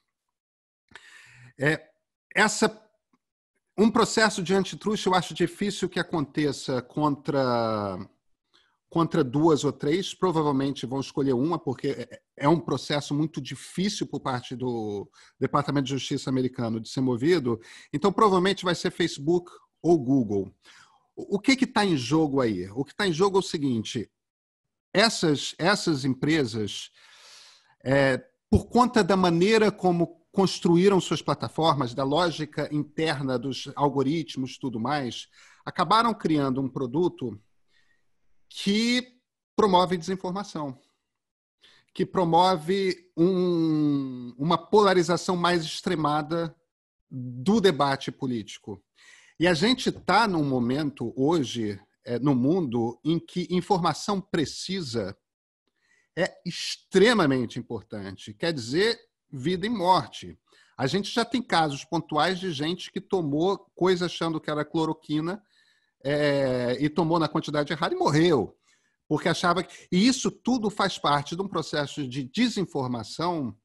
É, essa um processo de antitruste eu acho difícil que aconteça contra contra duas ou três, provavelmente vão escolher uma, porque é, é um processo muito difícil por parte do Departamento de Justiça americano de ser movido. Então, provavelmente vai ser Facebook ou Google. O que está em jogo aí? O que está em jogo é o seguinte: essas, essas empresas, é, por conta da maneira como construíram suas plataformas, da lógica interna dos algoritmos tudo mais, acabaram criando um produto que promove desinformação, que promove um, uma polarização mais extremada do debate político. E a gente está num momento hoje é, no mundo em que informação precisa é extremamente importante. Quer dizer, vida e morte. A gente já tem casos pontuais de gente que tomou coisa achando que era cloroquina é, e tomou na quantidade errada e morreu, porque achava que. E isso tudo faz parte de um processo de desinformação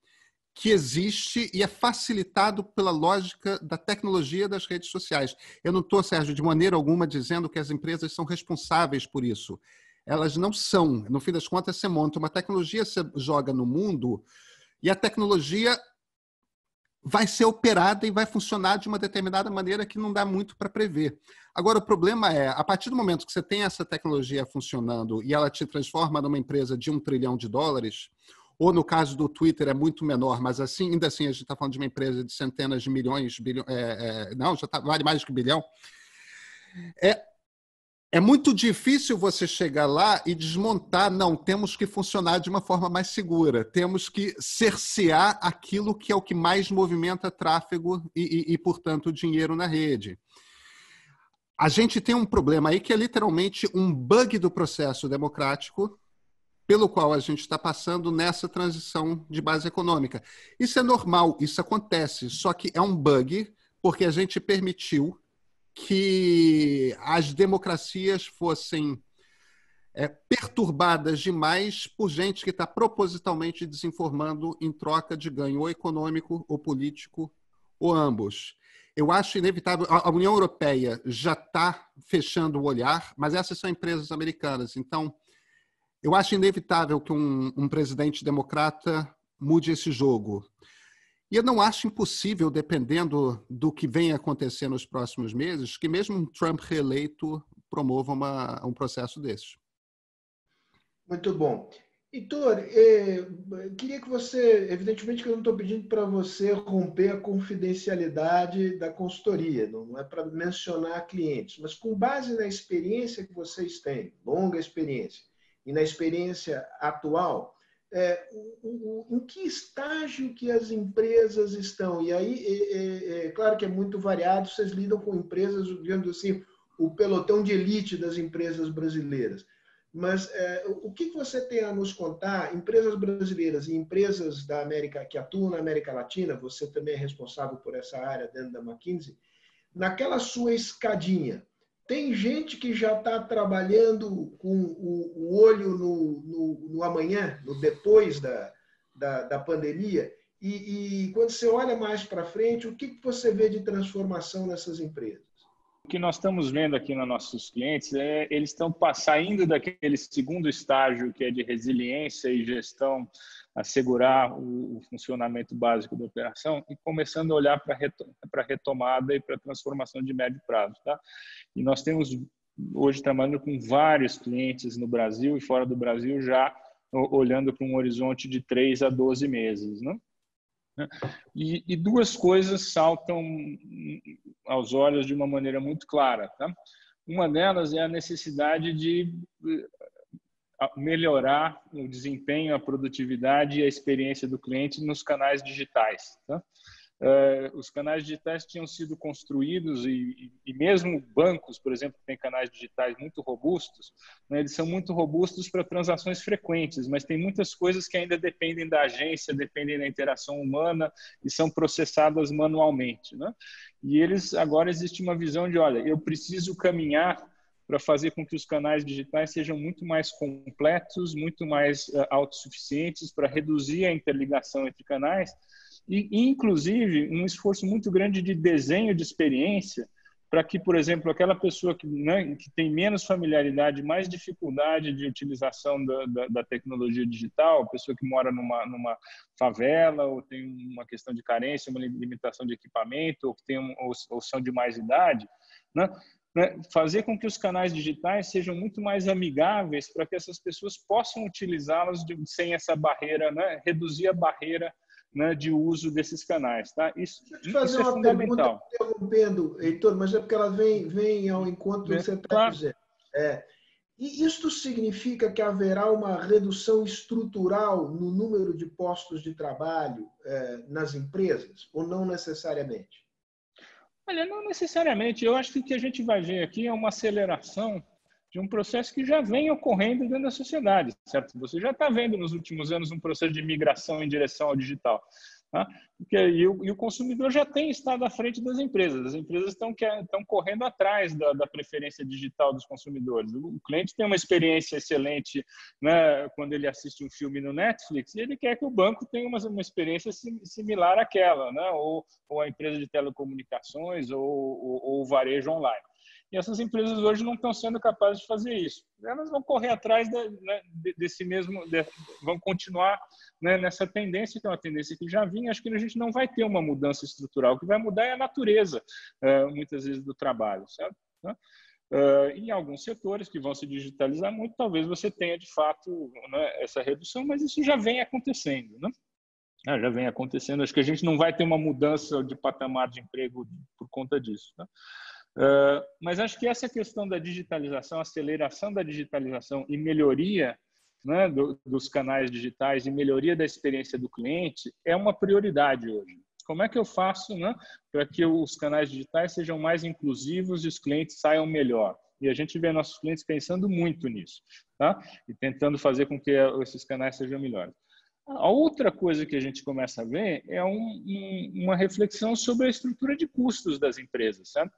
que existe e é facilitado pela lógica da tecnologia das redes sociais. Eu não estou, Sérgio, de maneira alguma dizendo que as empresas são responsáveis por isso. Elas não são. No fim das contas, você monta uma tecnologia, você joga no mundo, e a tecnologia vai ser operada e vai funcionar de uma determinada maneira que não dá muito para prever. Agora, o problema é, a partir do momento que você tem essa tecnologia funcionando e ela te transforma numa empresa de um trilhão de dólares, ou no caso do Twitter é muito menor, mas assim, ainda assim a gente está falando de uma empresa de centenas de milhões, bilhões, é, é, não, já tá, vale mais que bilhão. É, é muito difícil você chegar lá e desmontar. Não, temos que funcionar de uma forma mais segura. Temos que cercear aquilo que é o que mais movimenta tráfego e, e, e, portanto, dinheiro na rede. A gente tem um problema aí que é literalmente um bug do processo democrático pelo qual a gente está passando nessa transição de base econômica. Isso é normal, isso acontece, só que é um bug porque a gente permitiu que as democracias fossem é, perturbadas demais por gente que está propositalmente desinformando em troca de ganho ou econômico ou político ou ambos. Eu acho inevitável. A União Europeia já está fechando o olhar, mas essas são empresas americanas. Então, eu acho inevitável que um, um presidente democrata mude esse jogo. E eu não acho impossível, dependendo do que venha acontecer nos próximos meses, que mesmo um Trump reeleito promova uma, um processo desse. Muito bom. Heitor, eh, queria que você, evidentemente que eu não estou pedindo para você romper a confidencialidade da consultoria, não é para mencionar clientes, mas com base na experiência que vocês têm, longa experiência, e na experiência atual, é, o, o, em que estágio que as empresas estão? E aí, é, é, é, claro que é muito variado, vocês lidam com empresas, digamos assim, o pelotão de elite das empresas brasileiras. Mas é, o que você tem a nos contar? Empresas brasileiras e empresas da América que atuam na América Latina, você também é responsável por essa área dentro da McKinsey, naquela sua escadinha, tem gente que já está trabalhando com o, olho no, no, no, amanhã, no depois da, da, da pandemia. E, e, quando você olha mais para frente, o que, que você vê de transformação nessas empresas? O que nós estamos vendo aqui nos nossos clientes é eles estão saindo daquele segundo estágio que é de resiliência e gestão, assegurar o, o funcionamento básico da operação e começando a olhar para a retomada e para a transformação de médio prazo. Tá? E nós temos hoje trabalhando com vários clientes no Brasil e fora do Brasil já olhando para um horizonte de 3 a 12 meses. Né? E, e, duas coisas saltam aos olhos de uma maneira muito clara. Tá? Uma delas é a necessidade de melhorar o desempenho, a produtividade e a experiência do cliente nos canais digitais. Tá? Uh, os canais digitais tinham sido construídos e, e, mesmo bancos, por exemplo, que têm canais digitais muito robustos, né, eles são muito robustos para transações frequentes, mas tem muitas coisas que ainda dependem da agência, dependem da interação humana e são processadas manualmente. Né? E eles agora existe uma visão de, olha, eu preciso caminhar para fazer com que os canais digitais sejam muito mais completos, muito mais uh, autossuficientes, para reduzir a interligação entre canais e, inclusive, um esforço muito grande de desenho de experiência para que, por exemplo, aquela pessoa que, né, que tem menos familiaridade, mais dificuldade de utilização da, da, da, tecnologia digital, pessoa que mora numa, numa favela ou tem uma questão de carência, uma limitação de equipamento ou que tem um, ou, ou são de mais idade, né, né, fazer com que os canais digitais sejam muito mais amigáveis para que essas pessoas possam utilizá-los sem essa barreira, né, reduzir a barreira né, de uso desses canais. Tá? Isso, Deixa eu te fazer é uma pergunta, interrompendo, Heitor, mas é porque ela vem, vem ao encontro do que você está claro. dizendo. É, e isto significa que haverá uma redução estrutural no número de postos de trabalho é, nas empresas, ou não necessariamente? Olha, não necessariamente. Eu acho que o que a gente vai ver aqui é uma aceleração de um processo que já vem ocorrendo dentro da sociedade, certo? Você já está vendo nos últimos anos um processo de migração em direção ao digital. Tá? Porque, e, o, e o consumidor já tem estado à frente das empresas. As empresas estão, correndo atrás da, da, preferência digital dos consumidores. O, o, cliente tem uma experiência excelente né, quando ele assiste um filme no Netflix e ele quer que o banco tenha uma, uma experiência sim, similar àquela, né? ou, ou a empresa de telecomunicações, ou, ou, ou o varejo online. E essas empresas hoje não estão sendo capazes de fazer isso. Elas vão correr atrás de, né, desse mesmo, de, vão continuar né, nessa tendência, que é uma tendência que já vinha. Acho que a gente não vai ter uma mudança estrutural. O que vai mudar é a natureza, uh, muitas vezes, do trabalho, certo? Uh, em alguns setores que vão se digitalizar muito, talvez você tenha de fato né, essa redução, mas isso já vem acontecendo, né? Ah, já vem acontecendo. Acho que a gente não vai ter uma mudança de patamar de emprego por conta disso. Né? Uh, mas acho que essa questão da digitalização, aceleração da digitalização e melhoria né, do, dos canais digitais e melhoria da experiência do cliente é uma prioridade hoje. Como é que eu faço né, para que os canais digitais sejam mais inclusivos e os clientes saiam melhor? E a gente vê nossos clientes pensando muito nisso, tá? E tentando fazer com que esses canais sejam melhores. A outra coisa que a gente começa a ver é um, um, uma reflexão sobre a estrutura de custos das empresas, certo?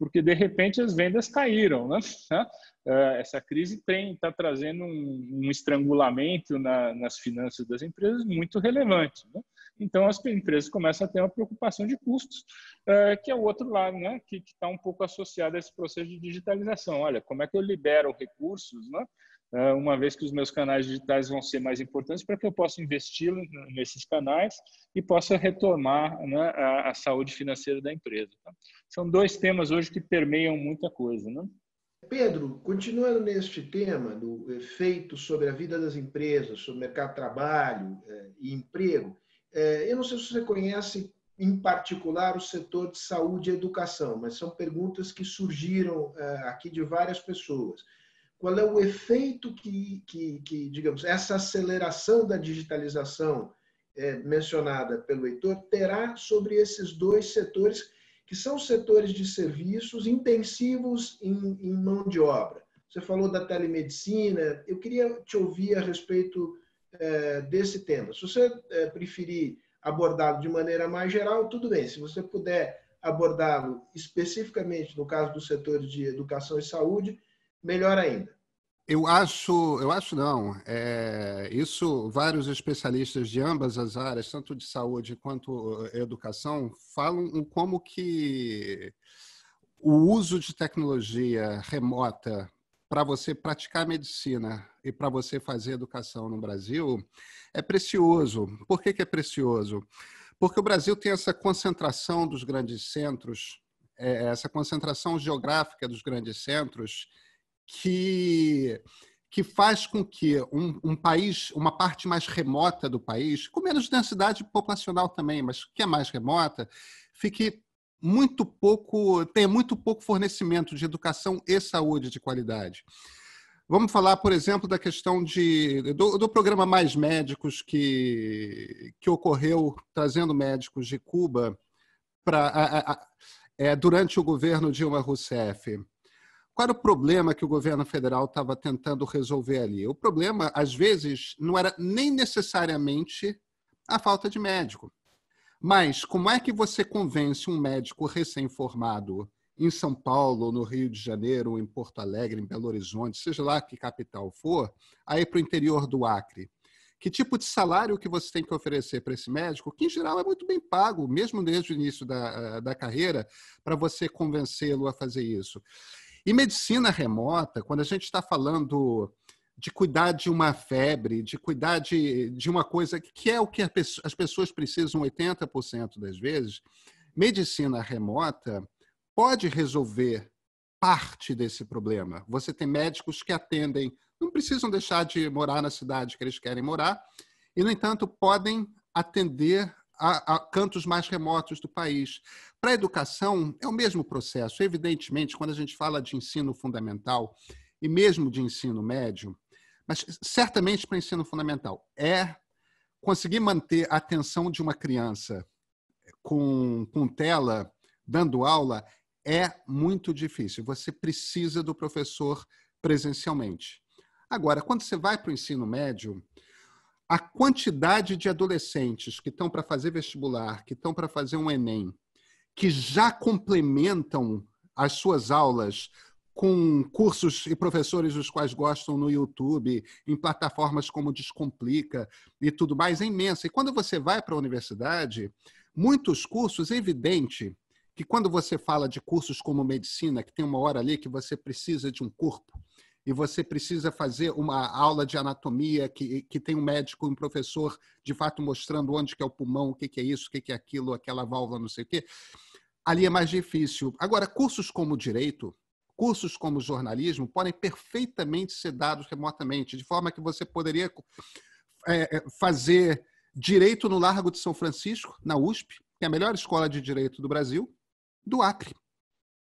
Porque de repente as vendas caíram. Né? É, essa crise está trazendo um, um estrangulamento na, nas finanças das empresas muito relevante. Né? Então as empresas começam a ter uma preocupação de custos, é, que é o outro lado, né? que está um pouco associado a esse processo de digitalização. Olha, como é que eu libero recursos né? É, uma vez que os meus canais digitais vão ser mais importantes para que eu possa investir nesses canais e possa retomar né, a, a, saúde financeira da empresa. Tá? São dois temas hoje que permeiam muita coisa. Né? Pedro, continuando neste tema do efeito sobre a vida das empresas, sobre o mercado de trabalho é, e emprego, é, eu não sei se você conhece em particular o setor de saúde e educação, mas são perguntas que surgiram aqui de várias pessoas qual é o efeito que, que, que digamos, essa aceleração da digitalização é, mencionada pelo Heitor terá sobre esses dois setores, que são setores de serviços intensivos em, em mão de obra. Você falou da telemedicina, eu queria te ouvir a respeito é, desse tema. Se você é, preferir abordá-lo de maneira mais geral, tudo bem. Se você puder abordá-lo especificamente no caso dos setores de educação e saúde, melhor ainda. Eu acho, eu acho não. É, isso, vários especialistas de ambas as áreas, tanto de saúde quanto eh, educação, falam como que o uso de tecnologia remota para você praticar medicina e para você fazer educação no Brasil é precioso. Por que, que é precioso? Porque o Brasil tem essa concentração dos grandes centros, é, essa concentração geográfica dos grandes centros, que que faz com que um, um, país, uma parte mais remota do país, com menos densidade populacional também, mas que é mais remota, fique muito pouco, tenha muito pouco fornecimento de educação e saúde de qualidade. Vamos falar, por exemplo, da questão de, do, do, programa Mais Médicos que, que ocorreu trazendo médicos de Cuba para é, durante o governo Dilma Rousseff. Qual era o problema que o governo federal estava tentando resolver ali? O problema, às vezes, não era nem necessariamente a falta de médico. Mas como é que você convence um médico recém-formado em São Paulo, no Rio de Janeiro, em Porto Alegre, em Belo Horizonte, seja lá que capital for, aí para o interior do Acre. Que tipo de salário que você tem que oferecer para esse médico, que em geral é muito bem pago, mesmo desde o início da, da carreira, para você convencê-lo a fazer isso. E medicina remota, quando a gente está falando de cuidar de uma febre, de cuidar de, de uma coisa que é o que as pessoas precisam 80% das vezes, medicina remota pode resolver parte desse problema. Você tem médicos que atendem, não precisam deixar de morar na cidade que eles querem morar, e, no entanto, podem atender a, a cantos mais remotos do país. Para a educação, é o mesmo processo. Evidentemente, quando a gente fala de ensino fundamental e mesmo de ensino médio, mas certamente para ensino fundamental, é conseguir manter a atenção de uma criança com, com tela, dando aula, é muito difícil. Você precisa do professor presencialmente. Agora, quando você vai para o ensino médio, a quantidade de adolescentes que estão para fazer vestibular, que estão para fazer um Enem, que já complementam as suas aulas com cursos e professores dos quais gostam no YouTube, em plataformas como Descomplica e tudo mais, é imensa. E quando você vai para a universidade, muitos cursos, é evidente que quando você fala de cursos como medicina, que tem uma hora ali que você precisa de um corpo, e você precisa fazer uma aula de anatomia que, que tem um médico, um professor, de fato, mostrando onde que é o pulmão, o que, que é isso, o que, que é aquilo, aquela válvula, não sei o quê, ali é mais difícil. Agora, cursos como direito, cursos como jornalismo podem perfeitamente ser dados remotamente, de forma que você poderia é, é fazer direito no Largo de São Francisco, na USP, que é a melhor escola de direito do Brasil, do Acre,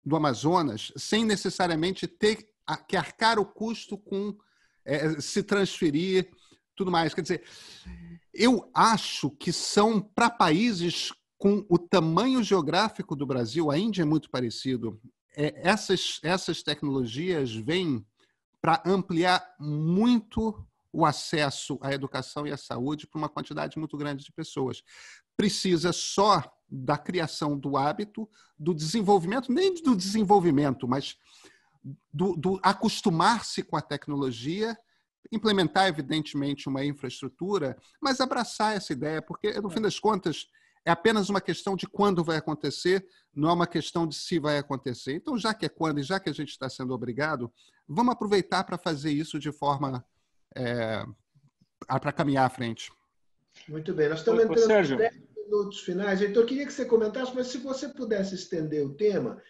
do Amazonas, sem necessariamente ter que arcar o custo com é, se transferir, tudo mais. Quer dizer, eu acho que são para países com o tamanho geográfico do Brasil, a Índia é muito parecido. É, essas, essas tecnologias vêm para ampliar muito o acesso à educação e à saúde para uma quantidade muito grande de pessoas. Precisa só da criação do hábito, do desenvolvimento, nem do desenvolvimento, mas do, do acostumar-se com a tecnologia, implementar, evidentemente, uma infraestrutura, mas abraçar essa ideia, porque, no fim das contas, é apenas uma questão de quando vai acontecer, não é uma questão de se vai acontecer. Então, já que é quando e já que a gente está sendo obrigado, vamos aproveitar para fazer isso de forma é, para caminhar à frente. Muito bem, nós estamos entrando em 10 minutos finais. Heitor, queria que você comentasse, mas se você pudesse estender o tema,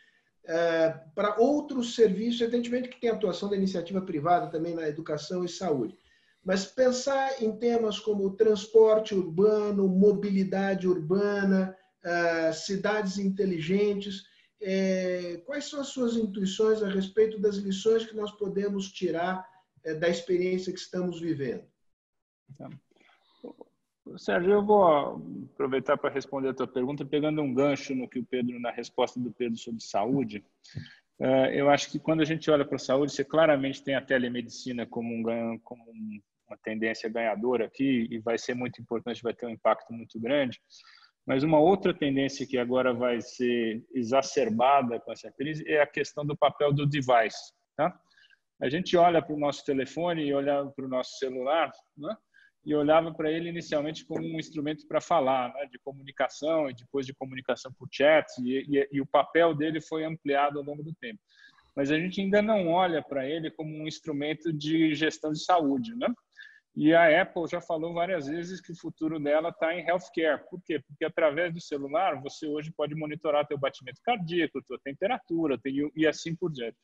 é, para outros serviços, evidentemente que tem atuação da iniciativa privada também na educação e saúde. Mas pensar em temas como transporte urbano, mobilidade urbana, é, cidades inteligentes, é, quais são as suas intuições a respeito das lições que nós podemos tirar da experiência que estamos vivendo? Então, Sérgio, eu vou aproveitar para responder a tua pergunta, pegando um gancho no que o Pedro, na resposta do Pedro sobre saúde. É, eu acho que quando a gente olha para a saúde, você claramente tem a telemedicina como, um, como uma tendência ganhadora aqui e vai ser muito importante, vai ter um impacto muito grande. Mas uma outra tendência que agora vai ser exacerbada com essa crise é a questão do papel do device. Tá? A gente olha para o nosso telefone e olha para o nosso celular, né? E olhava para ele inicialmente como um instrumento para falar, né, de comunicação e depois de comunicação por chat, e, e, e, o papel dele foi ampliado ao longo do tempo. Mas a gente ainda não olha para ele como um instrumento de gestão de saúde, né? E a Apple já falou várias vezes que o futuro dela está em healthcare. Por quê? Porque através do celular você hoje pode monitorar teu batimento cardíaco, tua temperatura, e assim por diante.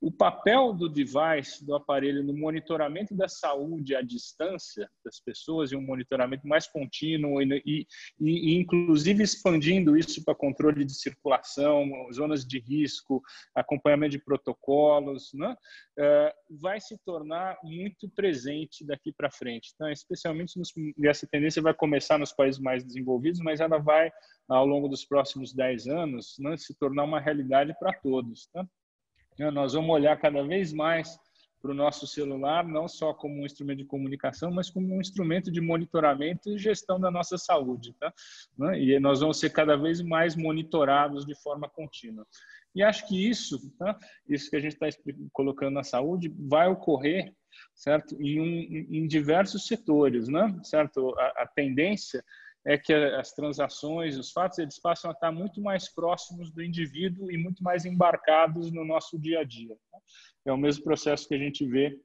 O papel do device, do aparelho, no monitoramento da saúde à distância das pessoas e um monitoramento mais contínuo e, e, e inclusive expandindo isso para controle de circulação, zonas de risco, acompanhamento de protocolos, né? É, vai se tornar muito presente daqui para frente. Então, especialmente nos, essa tendência vai começar nos países mais desenvolvidos, mas ela vai, ao longo dos próximos 10 anos, né, se tornar uma realidade para todos. Né, nós vamos olhar cada vez mais para o nosso celular, não só como um instrumento de comunicação, mas como um instrumento de monitoramento e gestão da nossa saúde. Tá? Né, e nós vamos ser cada vez mais monitorados de forma contínua. E acho que isso, tá? isso que a gente está colocando na saúde, vai ocorrer certo? Em, um, em diversos setores, né? certo? A, a, tendência é que as transações, os fatos, eles passam a estar muito mais próximos do indivíduo e muito mais embarcados no nosso dia a dia. Né? É o mesmo processo que a gente vê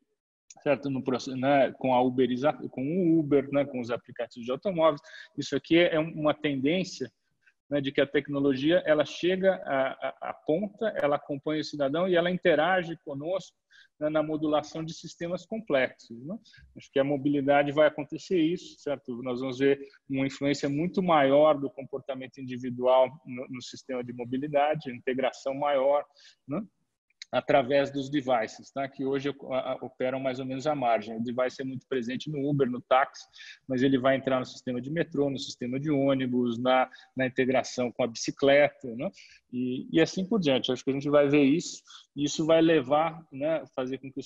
certo no né, com a com o Uber, né, com os aplicativos de automóveis. Isso aqui é uma tendência né, de que a tecnologia ela chega à, à ponta, ela acompanha o cidadão e ela interage conosco né, na modulação de sistemas complexos. Né? Acho que a mobilidade vai acontecer isso, certo? Nós vamos ver uma influência muito maior do comportamento individual no, no sistema de mobilidade, integração maior, né? Através dos devices, tá? que hoje operam mais ou menos à margem. O device é muito presente no Uber, no táxi, mas ele vai entrar no sistema de metrô, no sistema de ônibus, na, na integração com a bicicleta, né? e, e assim por diante. Acho que a gente vai ver isso, e isso vai levar, né, fazer com que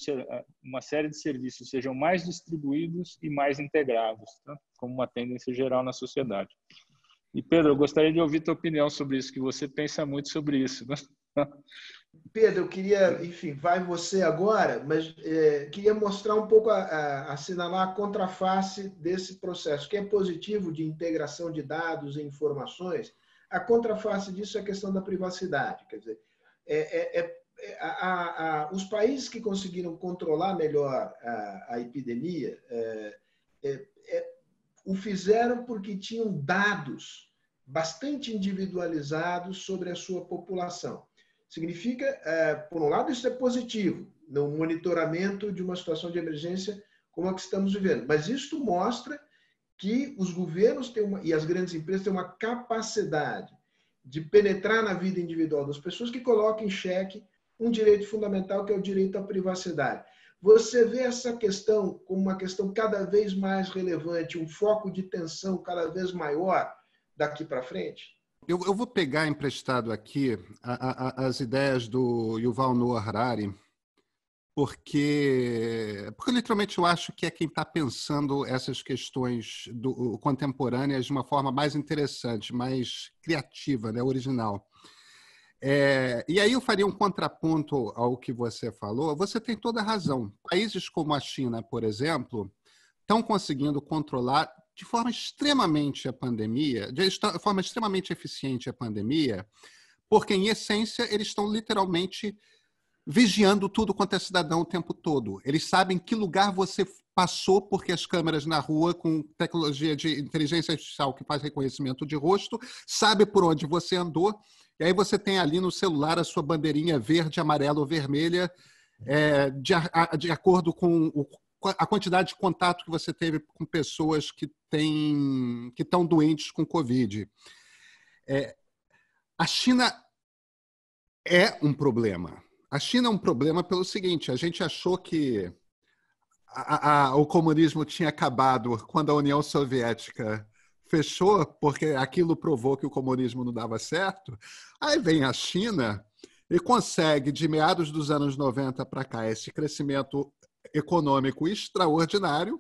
uma série de serviços sejam mais distribuídos e mais integrados, tá? como uma tendência geral na sociedade. E Pedro, eu gostaria de ouvir tua opinião sobre isso, que você pensa muito sobre isso. Né? Pedro, eu queria, enfim, vai você agora, mas é, queria mostrar um pouco, a, a, assinalar a contraface desse processo, que é positivo de integração de dados e informações. A contraface disso é a questão da privacidade. Quer dizer, é, é, é, é a, os países que conseguiram controlar melhor a, epidemia é, o fizeram porque tinham dados bastante individualizados sobre a sua população. Significa, é, por um lado, isso é positivo no monitoramento de uma situação de emergência como a que estamos vivendo. Mas isto mostra que os governos têm uma, e as grandes empresas têm uma capacidade de penetrar na vida individual das pessoas que coloca em xeque um direito fundamental que é o direito à privacidade. Você vê essa questão como uma questão cada vez mais relevante, um foco de tensão cada vez maior daqui para frente? Eu, eu, vou pegar emprestado aqui a, a, as ideias do Yuval Noah Harari, porque, porque literalmente eu acho que é quem está pensando essas questões do, contemporâneas de uma forma mais interessante, mais criativa, né, original. É, e aí eu faria um contraponto ao que você falou. Você tem toda a razão. Países como a China, por exemplo, estão conseguindo controlar de forma extremamente a pandemia, de forma extremamente eficiente a pandemia, porque, em essência, eles estão literalmente vigiando tudo quanto é cidadão o tempo todo. Eles sabem que lugar você passou, porque as câmeras na rua, com tecnologia de inteligência artificial que faz reconhecimento de rosto, sabe por onde você andou, e aí você tem ali no celular a sua bandeirinha verde, amarela ou vermelha, é, de, a, de acordo com o a quantidade de contato que você teve com pessoas que têm que estão doentes com Covid. É, a China é um problema. A China é um problema pelo seguinte: a gente achou que a, a, o comunismo tinha acabado quando a União Soviética fechou, porque aquilo provou que o comunismo não dava certo. Aí vem a China e consegue, de meados dos anos 90 para cá, esse crescimento econômico extraordinário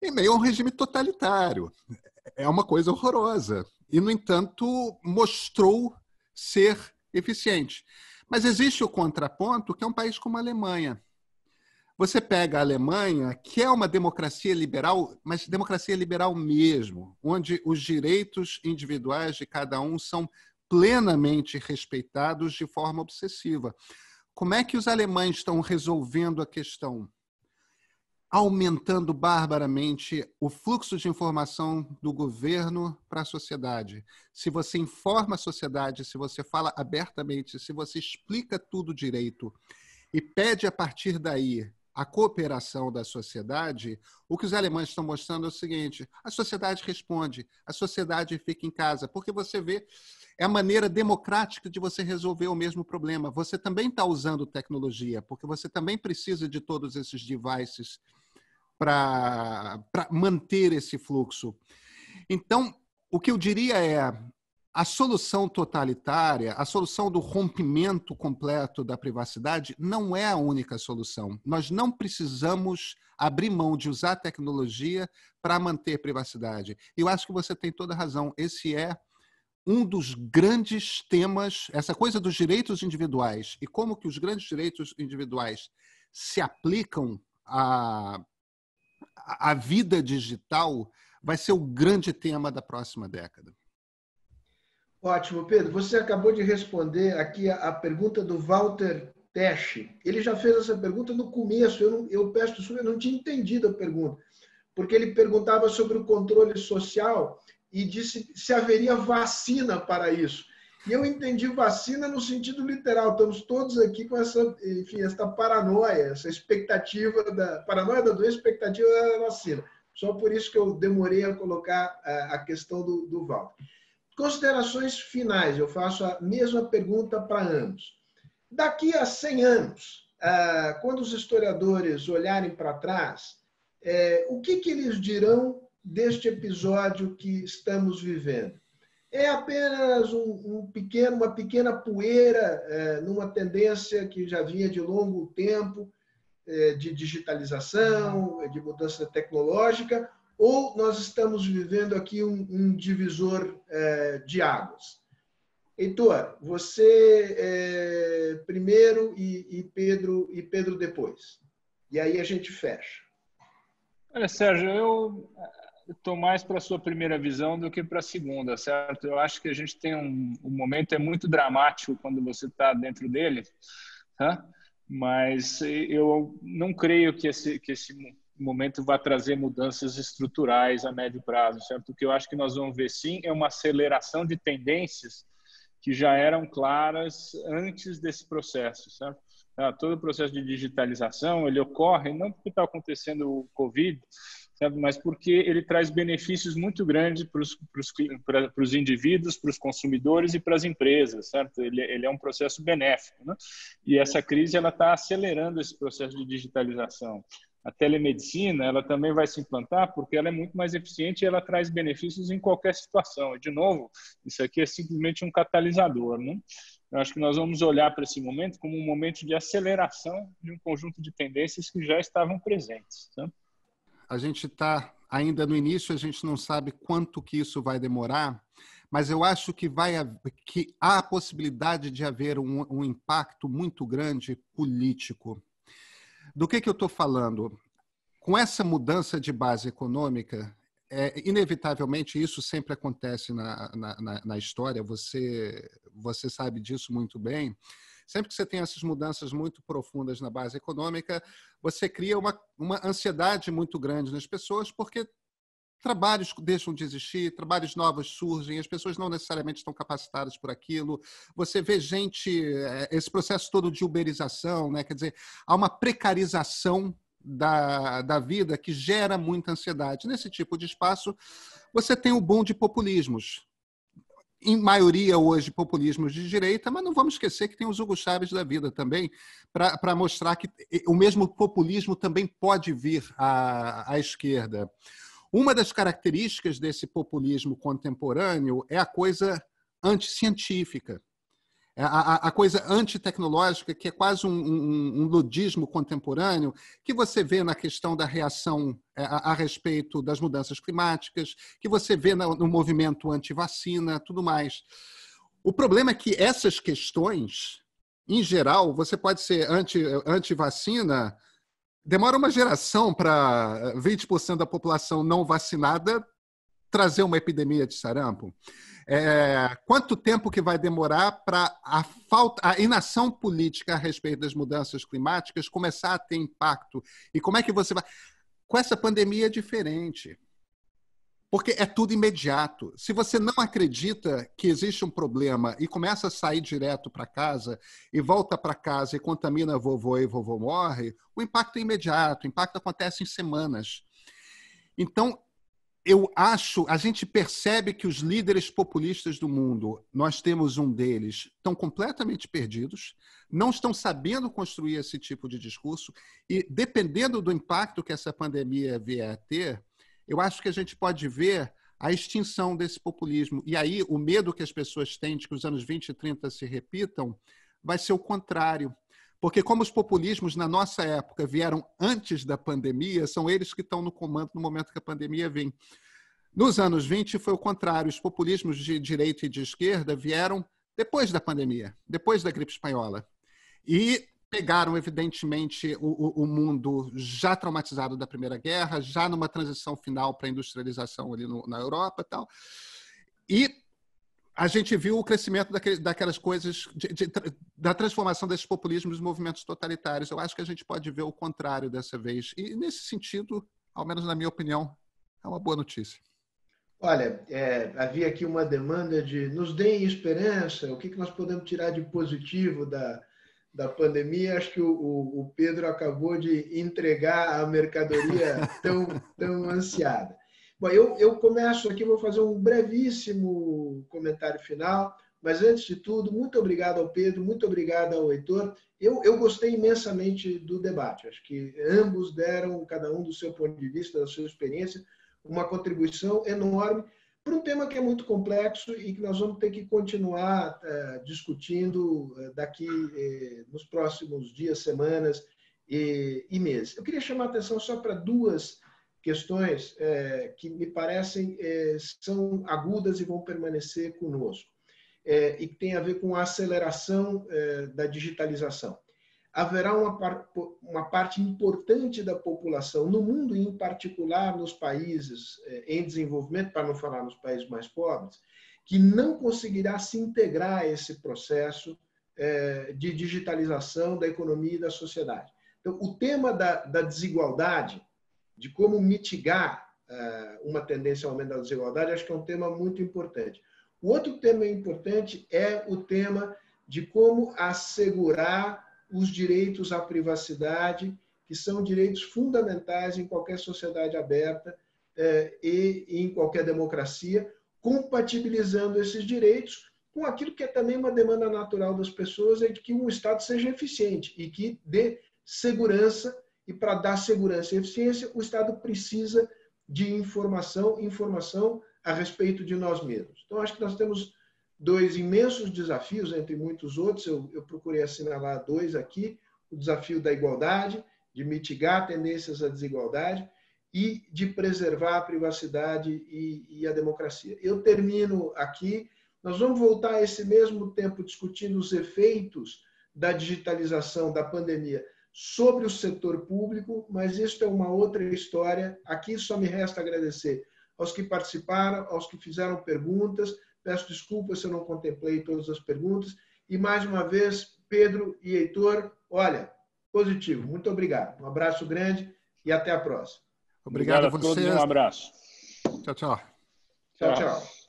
em meio a um regime totalitário. É uma coisa horrorosa. E, no entanto, mostrou ser eficiente. Mas existe o contraponto, que é um país como a Alemanha. Você pega a Alemanha, que é uma democracia liberal, mas democracia liberal mesmo, onde os direitos individuais de cada um são plenamente respeitados de forma obsessiva. Como é que os alemães estão resolvendo a questão? Aumentando barbaramente o fluxo de informação do governo para a sociedade. Se você informa a sociedade, se você fala abertamente, se você explica tudo direito, e pede a partir daí a cooperação da sociedade, o que os alemães estão mostrando é o seguinte: a sociedade responde, a sociedade fica em casa, porque você vê é a maneira democrática de você resolver o mesmo problema. Você também está usando tecnologia, porque você também precisa de todos esses devices para manter esse fluxo. Então, o que eu diria é a solução totalitária, a solução do rompimento completo da privacidade não é a única solução. Nós não precisamos abrir mão de usar tecnologia para manter privacidade. Eu acho que você tem toda razão. Esse é um dos grandes temas, essa coisa dos direitos individuais e como que os grandes direitos individuais se aplicam à, à vida digital vai ser o grande tema da próxima década. Ótimo, Pedro. Você acabou de responder aqui a, pergunta do Walter Tesch. Ele já fez essa pergunta no começo. Eu, não, eu peço desculpa, eu não tinha entendido a pergunta, porque ele perguntava sobre o controle social e disse se haveria vacina para isso. E eu entendi vacina no sentido literal. Estamos todos aqui com essa, enfim, essa paranoia, essa expectativa da paranoia da doença, expectativa da vacina. Só por isso que eu demorei a colocar a questão do, do Walter. Considerações finais, eu faço a mesma pergunta para ambos. Daqui a 100 anos, ah, quando os historiadores olharem para trás, é, o que, que eles dirão deste episódio que estamos vivendo? É apenas um, um pequeno, uma pequena poeira é, numa tendência que já vinha de longo tempo é, de digitalização, de mudança tecnológica, ou nós estamos vivendo aqui um, um divisor é, de águas? Heitor, você é, primeiro e, e, Pedro e Pedro depois. E aí a gente fecha. Olha, Sérgio, eu estou mais para a sua primeira visão do que para a segunda, certo? Eu acho que a gente tem um, um momento é muito dramático quando você está dentro dele, tá? mas eu não creio que esse, que esse momento vai trazer mudanças estruturais a médio prazo, certo? O que eu acho que nós vamos ver sim é uma aceleração de tendências que já eram claras antes desse processo, certo? Ah, todo o processo de digitalização ele ocorre não porque está acontecendo o Covid, sabe? mas porque ele traz benefícios muito grandes para os indivíduos, para os consumidores e para as empresas, certo? Ele, ele, é um processo benéfico, né? E essa crise ela está acelerando esse processo de digitalização a telemedicina ela também vai se implantar porque ela é muito mais eficiente e ela traz benefícios em qualquer situação. E, de novo, isso aqui é simplesmente um catalisador. Né? Eu acho que nós vamos olhar para esse momento como um momento de aceleração de um conjunto de tendências que já estavam presentes. Tá? A gente está ainda no início, a gente não sabe quanto que isso vai demorar, mas eu acho que, vai, que há a possibilidade de haver um, um impacto muito grande político do que, que eu estou falando? Com essa mudança de base econômica, é, inevitavelmente isso sempre acontece na, na, na, história, você, você sabe disso muito bem. Sempre que você tem essas mudanças muito profundas na base econômica, você cria uma, uma ansiedade muito grande nas pessoas, porque trabalhos deixam de existir, trabalhos novos surgem, as pessoas não necessariamente estão capacitadas por aquilo. Você vê gente, eh, esse processo todo de uberização, né? quer dizer, há uma precarização da, da vida que gera muita ansiedade. Nesse tipo de espaço, você tem o bom de populismos. Em maioria, hoje, populismos de direita, mas não vamos esquecer que tem os Hugo Chaves da vida também, para mostrar que o mesmo populismo também pode vir à, à esquerda. Uma das características desse populismo contemporâneo é a coisa anticientífica, a, a, a coisa antitecnológica, que é quase um, um, um, ludismo contemporâneo, que você vê na questão da reação é, a, a respeito das mudanças climáticas, que você vê no, no movimento anti-vacina, tudo mais. O problema é que essas questões, em geral, você pode ser anti-vacina, anti demora uma geração para 20% da população não vacinada trazer uma epidemia de sarampo. É, quanto tempo que vai demorar para a falta, a inação política a respeito das mudanças climáticas começar a ter impacto? E como é que você vai? Com essa pandemia é diferente. porque é tudo imediato. Se você não acredita que existe um problema e começa a sair direto para casa e volta para casa e contamina vovô e vovô morre, o impacto é imediato, o impacto acontece em semanas. Então, eu acho, a gente percebe que os líderes populistas do mundo, nós temos um deles, estão completamente perdidos, não estão sabendo construir esse tipo de discurso e dependendo do impacto que essa pandemia vier a ter, eu acho que a gente pode ver a extinção desse populismo. E aí o medo que as pessoas têm de que os anos 20 e 30 se repitam vai ser o contrário. Porque como os populismos na nossa época vieram antes da pandemia, são eles que estão no comando no momento que a pandemia vem. Nos anos 20 foi o contrário, os populismos de direita e de esquerda vieram depois da pandemia, depois da gripe espanhola. E pegaram, evidentemente, o, o, mundo já traumatizado da Primeira Guerra, já numa transição final para a industrialização ali no, na Europa e tal. E a gente viu o crescimento daquele, daquelas coisas, de, de, da transformação desses populismos em movimentos totalitários. Eu acho que a gente pode ver o contrário dessa vez. E, nesse sentido, ao menos na minha opinião, é uma boa notícia. Olha, é, havia aqui uma demanda de nos deem esperança, o que, que nós podemos tirar de positivo da, da pandemia, acho que o, o, Pedro acabou de entregar a mercadoria tão, tão ansiada. Bom, eu, eu começo aqui, vou fazer um brevíssimo comentário final, mas antes de tudo, muito obrigado ao Pedro, muito obrigado ao Heitor. Eu, eu gostei imensamente do debate, acho que ambos deram, cada um do seu ponto de vista, da sua experiência, uma contribuição enorme para um tema que é muito complexo e que nós vamos ter que continuar é, discutindo é, daqui é, nos próximos dias, semanas e, e, meses. Eu queria chamar a atenção só para duas questões que me parecem são agudas e vão permanecer conosco, e que tem a ver com a aceleração da digitalização haverá uma, par, uma parte importante da população, no mundo em particular nos países eh, em desenvolvimento, para não falar nos países mais pobres, que não conseguirá se integrar a esse processo eh, de digitalização da economia e da sociedade. Então, o tema da, da desigualdade, de como mitigar eh, uma tendência ao aumento da desigualdade, acho que é um tema muito importante. O outro tema importante é o tema de como assegurar os direitos à privacidade, que são direitos fundamentais em qualquer sociedade aberta é, e em qualquer democracia, compatibilizando esses direitos com aquilo que é também uma demanda natural das pessoas, é de que um Estado seja eficiente e que dê segurança, e para dar segurança e eficiência, o Estado precisa de informação, informação a respeito de nós mesmos. Então, acho que nós temos dois imensos desafios, entre muitos outros, eu, eu procurei assinalar dois aqui: o desafio da igualdade, de mitigar tendências à desigualdade e de preservar a privacidade e, e, a democracia. Eu termino aqui. Nós vamos voltar a esse mesmo tempo discutindo os efeitos da digitalização da pandemia sobre o setor público, mas isso é uma outra história. Aqui só me resta agradecer aos que participaram, aos que fizeram perguntas. Peço desculpas se eu não contemplei todas as perguntas. E mais uma vez, Pedro e Heitor, olha, positivo. Muito obrigado. Um abraço grande e até a próxima. Obrigado, obrigado a vocês. Um abraço. Tchau, tchau. Tchau, tchau.